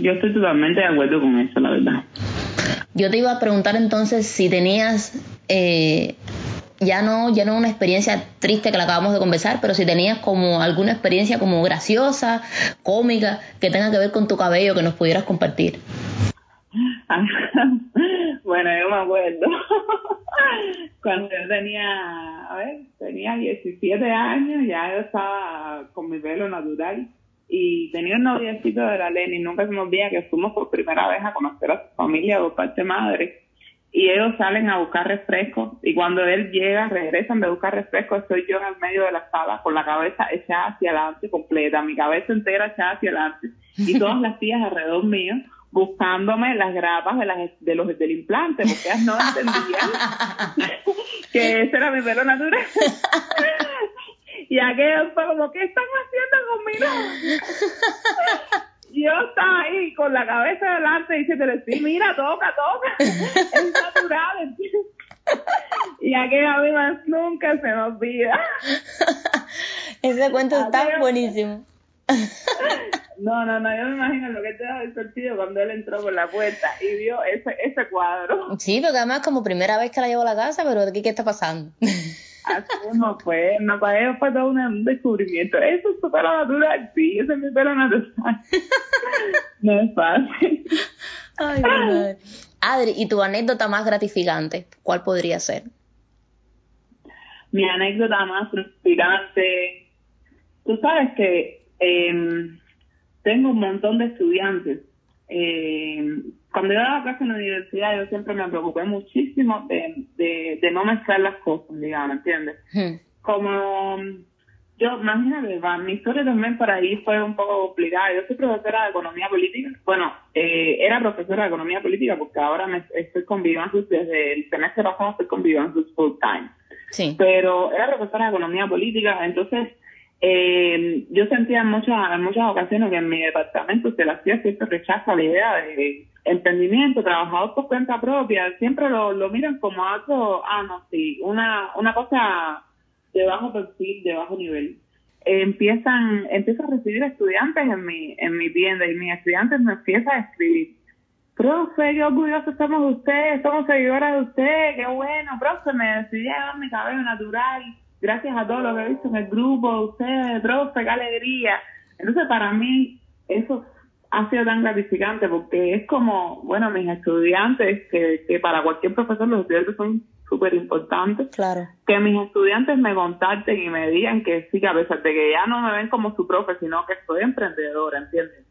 Speaker 2: Yo estoy totalmente de acuerdo con eso, la verdad.
Speaker 1: Yo te iba a preguntar entonces si tenías eh, ya no, ya no una experiencia triste que la acabamos de conversar, pero si tenías como alguna experiencia como graciosa, cómica, que tenga que ver con tu cabello que nos pudieras compartir.
Speaker 2: bueno, yo me acuerdo cuando yo tenía, a ver, tenía 17 años, ya yo estaba con mi pelo natural y tenía un noviecito de la Leni, nunca se me olvida que fuimos por primera vez a conocer a su familia por parte madre y ellos salen a buscar refrescos y cuando él llega, regresan de buscar refrescos, estoy yo en el medio de la sala con la cabeza echada hacia adelante completa, mi cabeza entera echada hacia adelante y todas las tías alrededor mío buscándome las grapas de, las, de los del implante porque ellas no entendían que ese era mi pelo natural. y aquello fue como, ¿qué están haciendo conmigo? yo estaba ahí con la cabeza adelante diciéndole, sí, mira, toca, toca, es natural. y aquella más nunca se me olvida.
Speaker 1: Ese cuento está buenísimo.
Speaker 2: No, no, no, yo me imagino lo que te el sentido cuando él entró por la puerta y vio ese, ese cuadro.
Speaker 1: Sí, porque además como primera vez que la llevo a la casa, pero ¿de qué, qué está pasando?
Speaker 2: Así no fue, no, para ellos fue todo un descubrimiento. Eso es su pelo natural, sí, ese es mi pelo natural. no es fácil.
Speaker 1: Ay, madre. Adri, ¿y tu anécdota más gratificante? ¿Cuál podría ser?
Speaker 2: Mi anécdota más gratificante. Tú sabes que eh, tengo un montón de estudiantes eh, cuando yo daba clase en la universidad, yo siempre me preocupé muchísimo de, de, no mezclar las cosas, digamos, ¿entiendes? Como yo, imagínate, mi historia también por ahí fue un poco complicada. Yo soy profesora de economía política. Bueno, eh, era profesora de economía política porque ahora me, estoy con Vivansus desde el semestre pasado, estoy con Vivansus full time. Sí. Pero era profesora de economía política, entonces eh, yo sentía en muchas, en muchas ocasiones que en mi departamento se le hacía cierto rechazo a la idea de emprendimiento, trabajador por cuenta propia, siempre lo, lo miran como algo, ah, no, sí, una, una cosa de bajo perfil, de bajo nivel. empiezan, empiezo a recibir estudiantes en mi, en mi tienda y mis estudiantes me empiezan a escribir, profe, qué orgulloso estamos de usted, somos seguidoras de usted, qué bueno, profe, me decidí a dar mi cabello natural, gracias a todo lo que he visto en el grupo, ustedes, profe, qué alegría. Entonces, para mí, eso ha sido tan gratificante porque es como, bueno, mis estudiantes, que, que para cualquier profesor los estudiantes son súper importantes,
Speaker 1: claro.
Speaker 2: que mis estudiantes me contacten y me digan que sí, que a pesar de que ya no me ven como su profe, sino que soy emprendedora, ¿entiendes?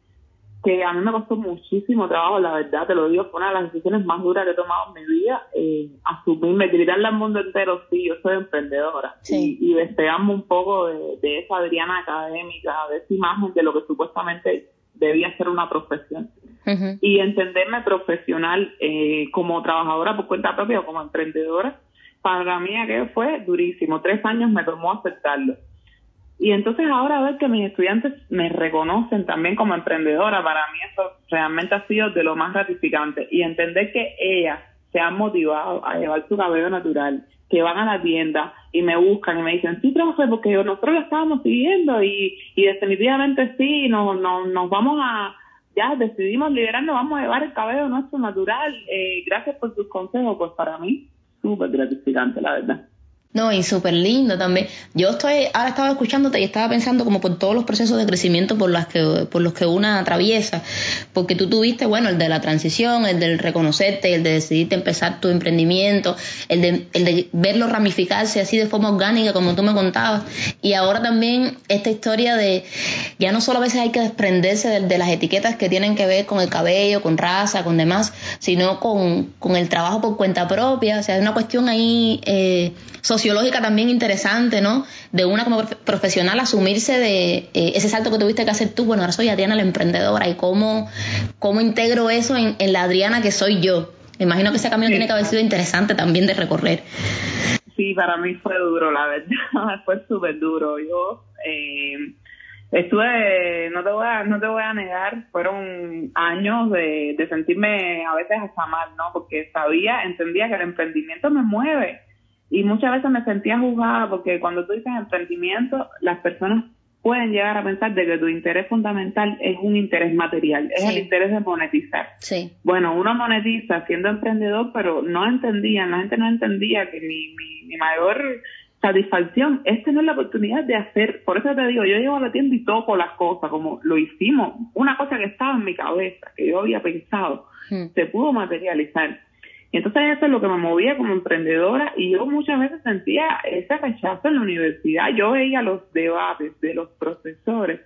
Speaker 2: Que a mí me costó muchísimo trabajo, la verdad, te lo digo, fue una de las decisiones más duras que he tomado en mi vida, eh, asumirme, gritarle al mundo entero, sí, yo soy emprendedora, y, y despegarme un poco de, esa Adriana académica, de esa imagen de lo que supuestamente debía ser una profesión. Y entenderme profesional eh, como trabajadora por cuenta propia o como emprendedora, para mí aquello fue durísimo. Tres años me tomó aceptarlo. Y entonces ahora ver que mis estudiantes me reconocen también como emprendedora, para mí eso realmente ha sido de lo más gratificante. Y entender que ellas se han motivado a llevar su cabello natural, que van a la tienda y me buscan y me dicen, sí, profe, porque nosotros lo estábamos siguiendo y, y definitivamente sí, nos, nos, nos vamos a, ya decidimos liberarnos, vamos a llevar el cabello nuestro natural. Eh, gracias por tus consejos, pues para mí, súper gratificante, la verdad.
Speaker 1: No, y súper lindo también. Yo estoy, ahora estaba escuchándote y estaba pensando como por todos los procesos de crecimiento por, las que, por los que una atraviesa, porque tú tuviste, bueno, el de la transición, el del reconocerte, el de decidirte empezar tu emprendimiento, el de, el de verlo ramificarse así de forma orgánica, como tú me contabas, y ahora también esta historia de, ya no solo a veces hay que desprenderse de, las etiquetas que tienen que ver con el cabello, con raza, con demás, sino con, con el trabajo por cuenta propia, o sea, hay una cuestión ahí eh, sociológica también interesante, ¿no? De una como profesional asumirse de eh, ese salto que tuviste que hacer tú, bueno, ahora soy Adriana la emprendedora y cómo, cómo integro eso en, la Adriana que soy yo. Me imagino que ese camino tiene que haber sido interesante también de recorrer.
Speaker 2: sí, para mí fue duro, la verdad, fue súper duro. Yo eh, estuve, no te voy a, no te voy a negar, fueron años de, de sentirme a veces hasta mal, ¿no? Porque sabía, entendía que el emprendimiento me mueve y muchas veces me sentía juzgada porque cuando tú dices emprendimiento, las personas pueden llegar a pensar de que tu interés fundamental es un interés material, es el interés de monetizar.
Speaker 1: Sí.
Speaker 2: Bueno, uno monetiza siendo emprendedor, pero no entendía, la gente no entendía que mi, mi, mi mayor satisfacción es tener la oportunidad de hacer, por eso te digo, yo llego a la tienda y toco las cosas, como lo hicimos, una cosa que estaba en mi cabeza, que yo había pensado, hmm. se pudo materializar. Y entonces eso es lo que me movía como emprendedora y yo muchas veces sentía ese rechazo en la universidad. Yo veía los debates de los profesores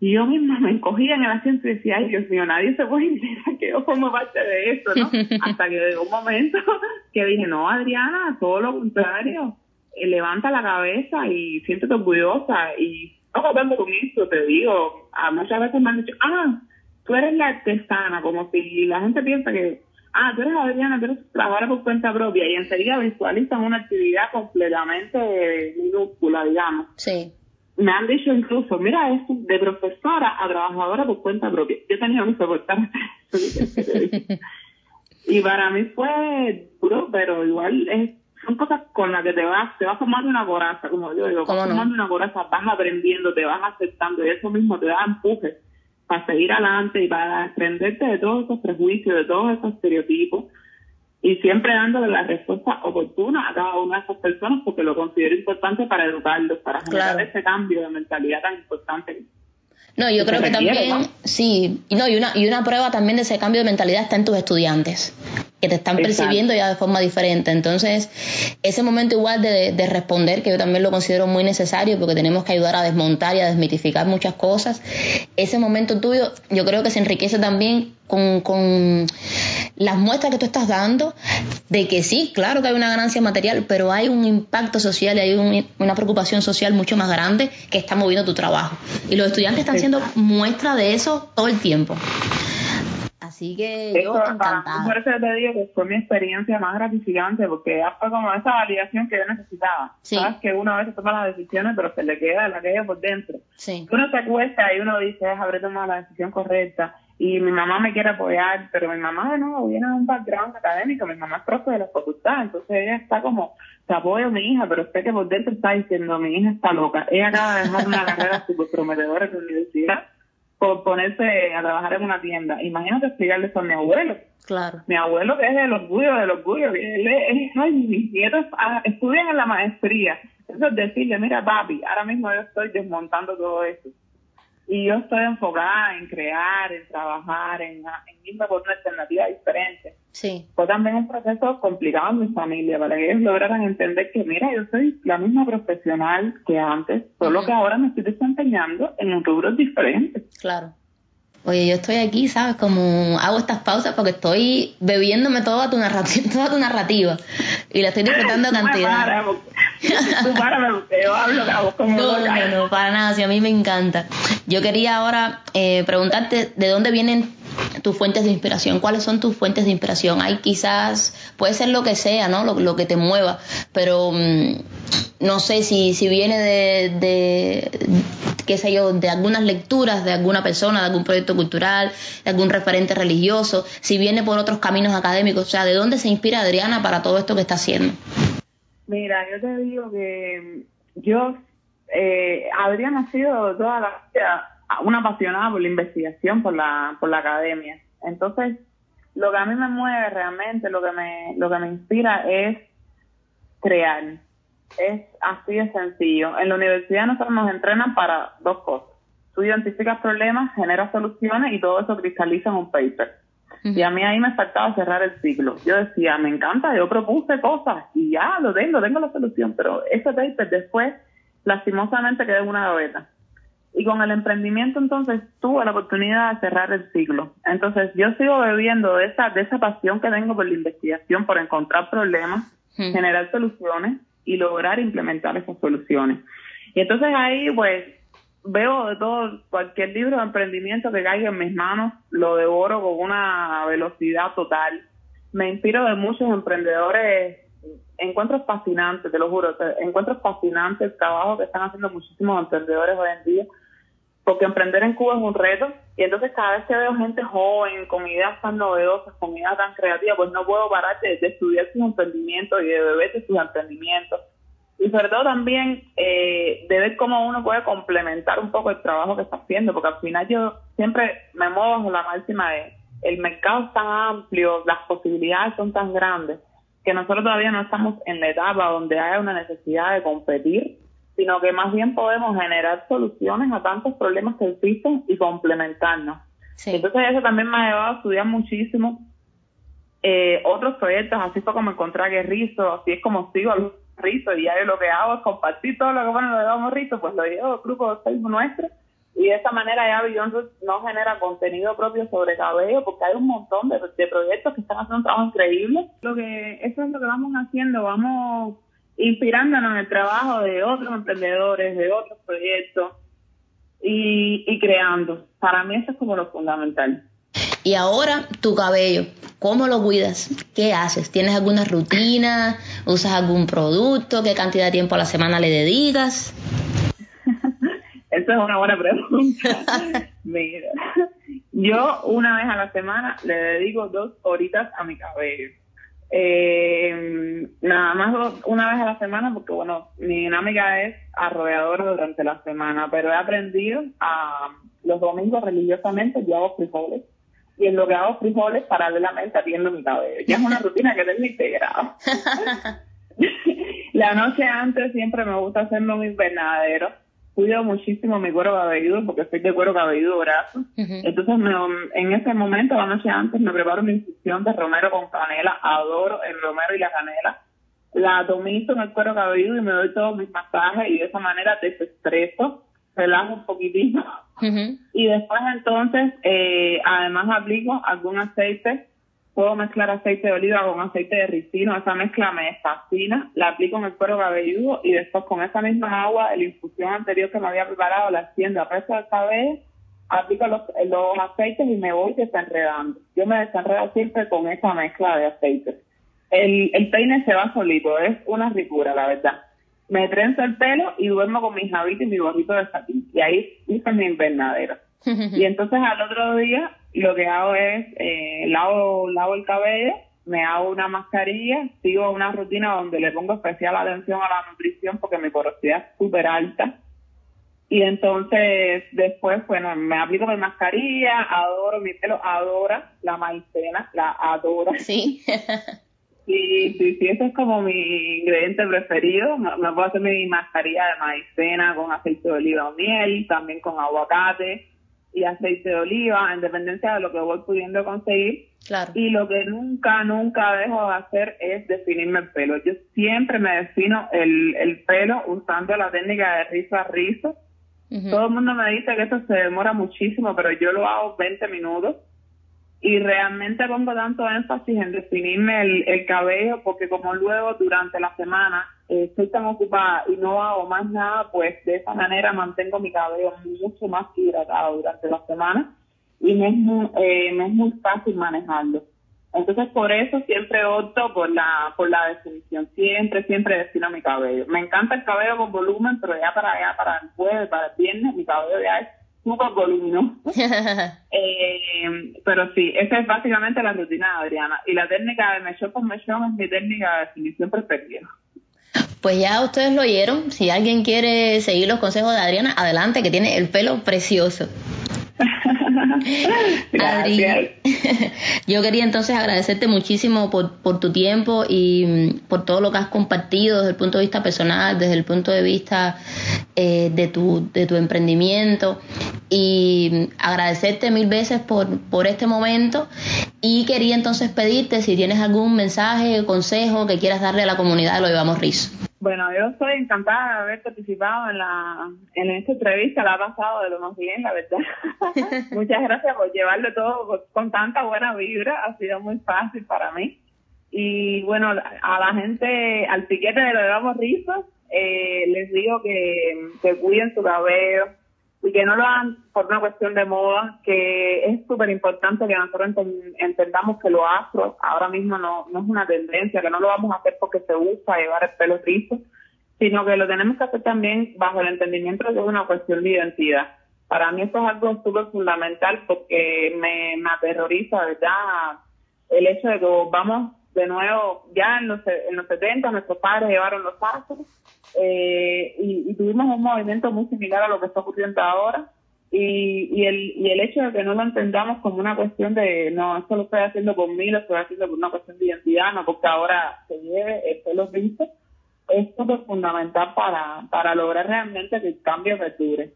Speaker 2: y yo misma me encogía en el asiento y decía, ay Dios mío, nadie se puede enterar que yo formo parte de eso, ¿no? Hasta que llegó un momento que dije, no, Adriana, todo lo contrario, eh, levanta la cabeza y siéntete orgullosa y no vengo con esto, te digo, a muchas veces me han dicho, ah, tú eres la artesana, como si la gente piensa que ah, tú eres Adriana, tú eres trabajadora por cuenta propia y enseguida visualizan una actividad completamente minúscula, digamos.
Speaker 1: Sí.
Speaker 2: Me han dicho incluso, mira, es de profesora a trabajadora por cuenta propia. Yo tenido que soportar Y para mí fue duro, pero igual es, son cosas con las que te vas, te vas formando una coraza, como yo digo, vas formando una coraza, vas aprendiendo, te vas aceptando y eso mismo te da empuje para seguir adelante y para desprenderte de todos esos prejuicios, de todos esos estereotipos y siempre dándole la respuesta oportuna a cada una de esas personas porque lo considero importante para educarlos, para generar ese cambio de mentalidad tan importante.
Speaker 1: No, yo creo que también, sí, y no, y una, y una prueba también de ese cambio de mentalidad está en tus estudiantes que te están percibiendo ya de forma diferente. Entonces, ese momento igual de, de, responder, que yo también lo considero muy necesario porque tenemos que ayudar a desmontar y a desmitificar muchas cosas, ese momento tuyo yo creo que se enriquece también con, con las muestras que tú estás dando de que sí, claro que hay una ganancia material, pero hay un impacto social y hay una preocupación social mucho más grande que está moviendo tu trabajo. Y los estudiantes están siendo muestra de eso todo el tiempo. Así que yo encantada.
Speaker 2: Por eso te digo que fue mi experiencia más gratificante, porque fue como esa validación que yo necesitaba. Sabes que uno a veces toma las decisiones, pero se le queda la queda por dentro.
Speaker 1: Sí.
Speaker 2: Uno se cuesta y uno dice, habré tomado la decisión correcta. Y mi mamá me quiere apoyar, pero mi mamá de nuevo viene de un background académico, mi mamá es profe de la facultad, entonces ella está como, te apoyo a mi hija, pero usted que por dentro está diciendo, mi hija está loca. Ella acaba de dejar una carrera súper prometedora en la universidad por ponerse a trabajar en una tienda. Imagínate explicarle eso a mi abuelo.
Speaker 1: Claro.
Speaker 2: Mi abuelo que es del orgullo, del orgullo, él es, ay, mis nietos ah, estudian en la maestría. Eso es decirle, mira papi, ahora mismo yo estoy desmontando todo esto y yo estoy enfocada en crear, en trabajar, en, en irme por una alternativa diferente.
Speaker 1: Sí.
Speaker 2: Fue también un proceso complicado en mi familia para que ellos lograran entender que, mira, yo soy la misma profesional que antes, solo que ahora me estoy desempeñando en un rubro diferente.
Speaker 1: Claro. Oye, yo estoy aquí, ¿sabes? Como hago estas pausas porque estoy bebiéndome toda tu narrativa, toda tu narrativa y la estoy disfrutando cantidad.
Speaker 2: Tú párame porque yo hablo como
Speaker 1: no, no, no, para nada, si a mí me encanta. Yo quería ahora eh, preguntarte de dónde vienen tus fuentes de inspiración, cuáles son tus fuentes de inspiración. Hay quizás, puede ser lo que sea, ¿no? Lo, que te mueva, pero mm, no sé si, si viene de, qué sé yo, de algunas lecturas de alguna persona, de algún proyecto cultural, de algún referente religioso, si viene por otros caminos académicos, o sea, ¿de dónde se inspira Adriana para todo esto que está haciendo?
Speaker 2: Mira, yo te digo que yo, eh, Adriana ha sido toda la vida una apasionada por la investigación, por la, por la academia. Entonces, lo que a mí me mueve realmente, lo que me, lo que me inspira es crear. Es así de sencillo. En la universidad nosotros nos entrenan para dos cosas. Tú identificas problemas, generas soluciones y todo eso cristaliza en un paper. Y a mí ahí me faltaba cerrar el ciclo. Yo decía, me encanta, yo propuse cosas y ya lo tengo, tengo la solución, pero ese paper después lastimosamente quedó en una gaveta. Y con el emprendimiento entonces tuve la oportunidad de cerrar el ciclo. Entonces yo sigo bebiendo de esa, de esa pasión que tengo por la investigación, por encontrar problemas, generar soluciones y lograr implementar esas soluciones. Y entonces ahí pues veo de todo, cualquier libro de emprendimiento que caiga en mis manos, lo devoro con una velocidad total. Me inspiro de muchos emprendedores encuentro fascinante, te lo juro, encuentro fascinante el trabajo que están haciendo muchísimos emprendedores hoy en día, porque emprender en Cuba es un reto, y entonces cada vez que veo gente joven, con ideas tan novedosas, con ideas tan creativas, pues no puedo parar de, estudiar sus emprendimientos y de beber de sus emprendimientos. Y sobre todo también eh, de ver cómo uno puede complementar un poco el trabajo que está haciendo, porque al final yo siempre me muevo bajo la máxima de el mercado es tan amplio, las posibilidades son tan grandes, que nosotros todavía no estamos en la etapa donde haya una necesidad de competir, sino que más bien podemos generar soluciones a tantos problemas que existen y complementarnos. Entonces eso también me ha llevado a estudiar muchísimo eh, otros proyectos, así fue como encontré a Guerrizo, así es como sigo a Rizo y ya lo que hago es compartir todo lo que bueno lo llevamos Rizo, pues lo llevo al grupo de Facebook nuestro y de esa manera ya Beyoncé no genera contenido propio sobre cabello porque hay un montón de, proyectos que están haciendo un trabajo increíble. Lo que, eso es lo que vamos haciendo, vamos inspirándonos en el trabajo de otros emprendedores, de otros proyectos y, y creando. Para mí eso es como lo fundamental.
Speaker 1: Y ahora tu cabello, ¿cómo lo cuidas? ¿Qué haces? ¿Tienes alguna rutina? ¿Usas algún producto? ¿Qué cantidad de tiempo a la semana le dedicas?
Speaker 2: Esa es una buena pregunta. Mira, yo una vez a la semana le dedico dos horitas a mi cabello. Eh, nada más una vez a la semana porque bueno, mi dinámica es arrolladora durante la semana, pero he aprendido a los domingos religiosamente yo hago frijoles y en lo que hago frijoles paralelamente atiendo mi cabello. Ya es una rutina que tengo integrado. la noche antes siempre me gusta hacerme un invernadero cuido muchísimo mi cuero cabelludo porque soy de cuero cabelludo graso. Entonces, en ese momento, la noche antes, me preparo mi infusión de romero con canela. Adoro el romero y la canela. La atomizo en el cuero cabelludo y me doy todos mis masajes y de esa manera desestreso, relajo un poquitito. Y después, entonces, eh, además aplico algún aceite puedo mezclar aceite de oliva con aceite de ricino, esa mezcla me fascina, la aplico en el cuero cabelludo y después con esa misma agua la infusión anterior que me había preparado la extiendo al resto del cabello, aplico los, aceites y me voy desenredando. Yo me desenredo siempre con esa mezcla de aceites. El, el peine se va solito, es una ricura, la verdad. Me trenzo el pelo y duermo con mis habitos y mi gorrito de satín. Y ahí hice mi invernadero. Y entonces al otro día lo que hago es eh, lavo, lavo el cabello, me hago una mascarilla, sigo una rutina donde le pongo especial atención a la nutrición porque mi porosidad es súper alta. Y entonces después, bueno, me aplico mi mascarilla, adoro mi pelo, adora la maicena, la adoro.
Speaker 1: Sí.
Speaker 2: Sí, sí, sí, ese es como mi ingrediente preferido. Me, me, puedo hacer mi mascarilla de maicena con aceite de oliva o miel, también con aguacate y aceite de oliva, en dependencia de lo que voy pudiendo conseguir.
Speaker 1: Claro.
Speaker 2: Y lo que nunca, nunca dejo de hacer es definirme el pelo. Yo siempre me defino el, el pelo usando la técnica de rizo a rizo. Todo el mundo me dice que eso se demora muchísimo, pero yo lo hago 20 minutos y realmente pongo tanto énfasis en definirme el, el cabello porque como luego durante la semana eh, estoy tan ocupada y no hago más nada, pues de esa manera mantengo mi cabello mucho más hidratado durante la semana y me es muy, eh, me es muy fácil manejarlo. Entonces por eso siempre opto por la por la definición, siempre, siempre defino mi cabello. Me encanta el cabello con volumen, pero ya para allá, para el jueves, para el viernes, mi cabello ya es súper voluminoso. eh, pero sí, esa es básicamente la rutina de Adriana. Y la técnica de mechón con mechón es mi técnica de definición preferida.
Speaker 1: Pues ya ustedes lo oyeron. Si alguien quiere seguir los consejos de Adriana, adelante, que tiene el pelo precioso.
Speaker 2: Gracias.
Speaker 1: yo quería entonces agradecerte muchísimo por, por tu tiempo y mm, por todo lo que has compartido desde el punto de vista personal, desde el punto de vista eh, de, tu, de tu emprendimiento y mm, agradecerte mil veces por, por este momento y quería entonces pedirte si tienes algún mensaje, consejo que quieras darle a la comunidad de Lo Llevamos Rizo.
Speaker 2: Bueno, yo estoy encantada de haber participado en la en esta entrevista, la ha pasado de lo más bien, la verdad. Muchas gracias por llevarlo todo con, tanta buena vibra, ha sido muy fácil para mí. Y bueno, a la gente, al piquete de lo llevamos rizos, eh, les digo que, que cuiden su cabello, y que no lo hagan por una cuestión de moda, que es súper importante que nosotros entendamos que lo afro ahora mismo no, no es una tendencia, que no lo vamos a hacer porque se gusta llevar el pelo rizo, sino que lo tenemos que hacer también bajo el entendimiento de que es una cuestión de identidad. Para mí eso es algo súper fundamental porque me, me aterroriza, ¿verdad? El hecho de que vamos de nuevo, ya en los, en los 70 nuestros padres llevaron los pasos eh, y, tuvimos un movimiento muy similar a lo que está ocurriendo ahora. Y, y, el, y el hecho de que no lo entendamos como una cuestión de, no, esto lo estoy haciendo por mí, lo estoy haciendo por una cuestión de identidad, no porque ahora se lleve el pelo visto, es súper fundamental para, para lograr realmente que el cambio perdure.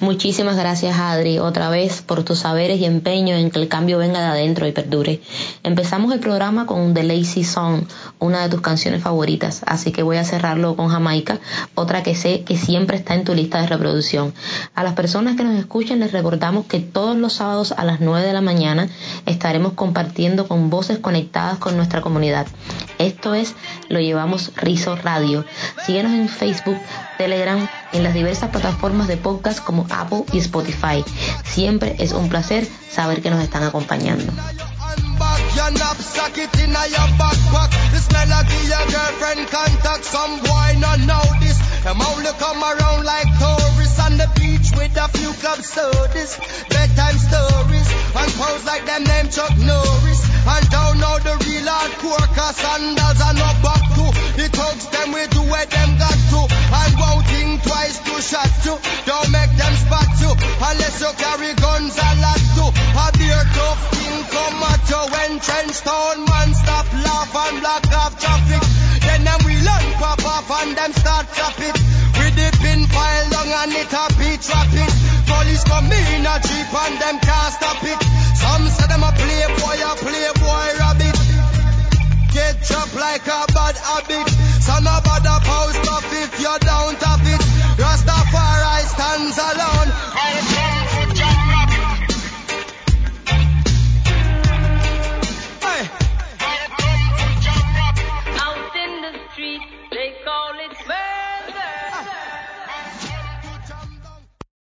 Speaker 3: Muchísimas gracias Adri otra vez por tus saberes y empeño en que el cambio venga de adentro y perdure. Empezamos el programa con The Lazy Song, una de tus canciones favoritas, así que voy a cerrarlo con Jamaica, otra que sé que siempre está en tu lista de reproducción. A las personas que nos escuchan les recordamos que todos los sábados a las 9 de la mañana estaremos compartiendo con voces conectadas con nuestra comunidad. Esto es Lo Llevamos Rizo Radio. Síguenos en Facebook, Telegram, en las diversas plataformas de podcast como Apple y Spotify. Siempre es un placer saber que nos están acompañando. Your knapsack it in your backpack. This melody your girlfriend contact. Some boy not know this. Them only come around like tourists on the beach with a few club sodas, bedtime stories, and pose like them name Chuck Norris. And don't know the real hardcore cause sandals are not back to. The thugs them we do where them got to. And won't think twice to shot you. Don't make them spot you unless you carry guns a lot to. A beer tough come at your entrance town, man, stop laugh and block off traffic. Then them we learn pop off and them start chop it. With the bin pile long and it a be traffic Police come in a jeep and them can't stop it. Some say them a playboy, a playboy rabbit. Get trapped like a bad habit. some of bother, post off if you're down top it.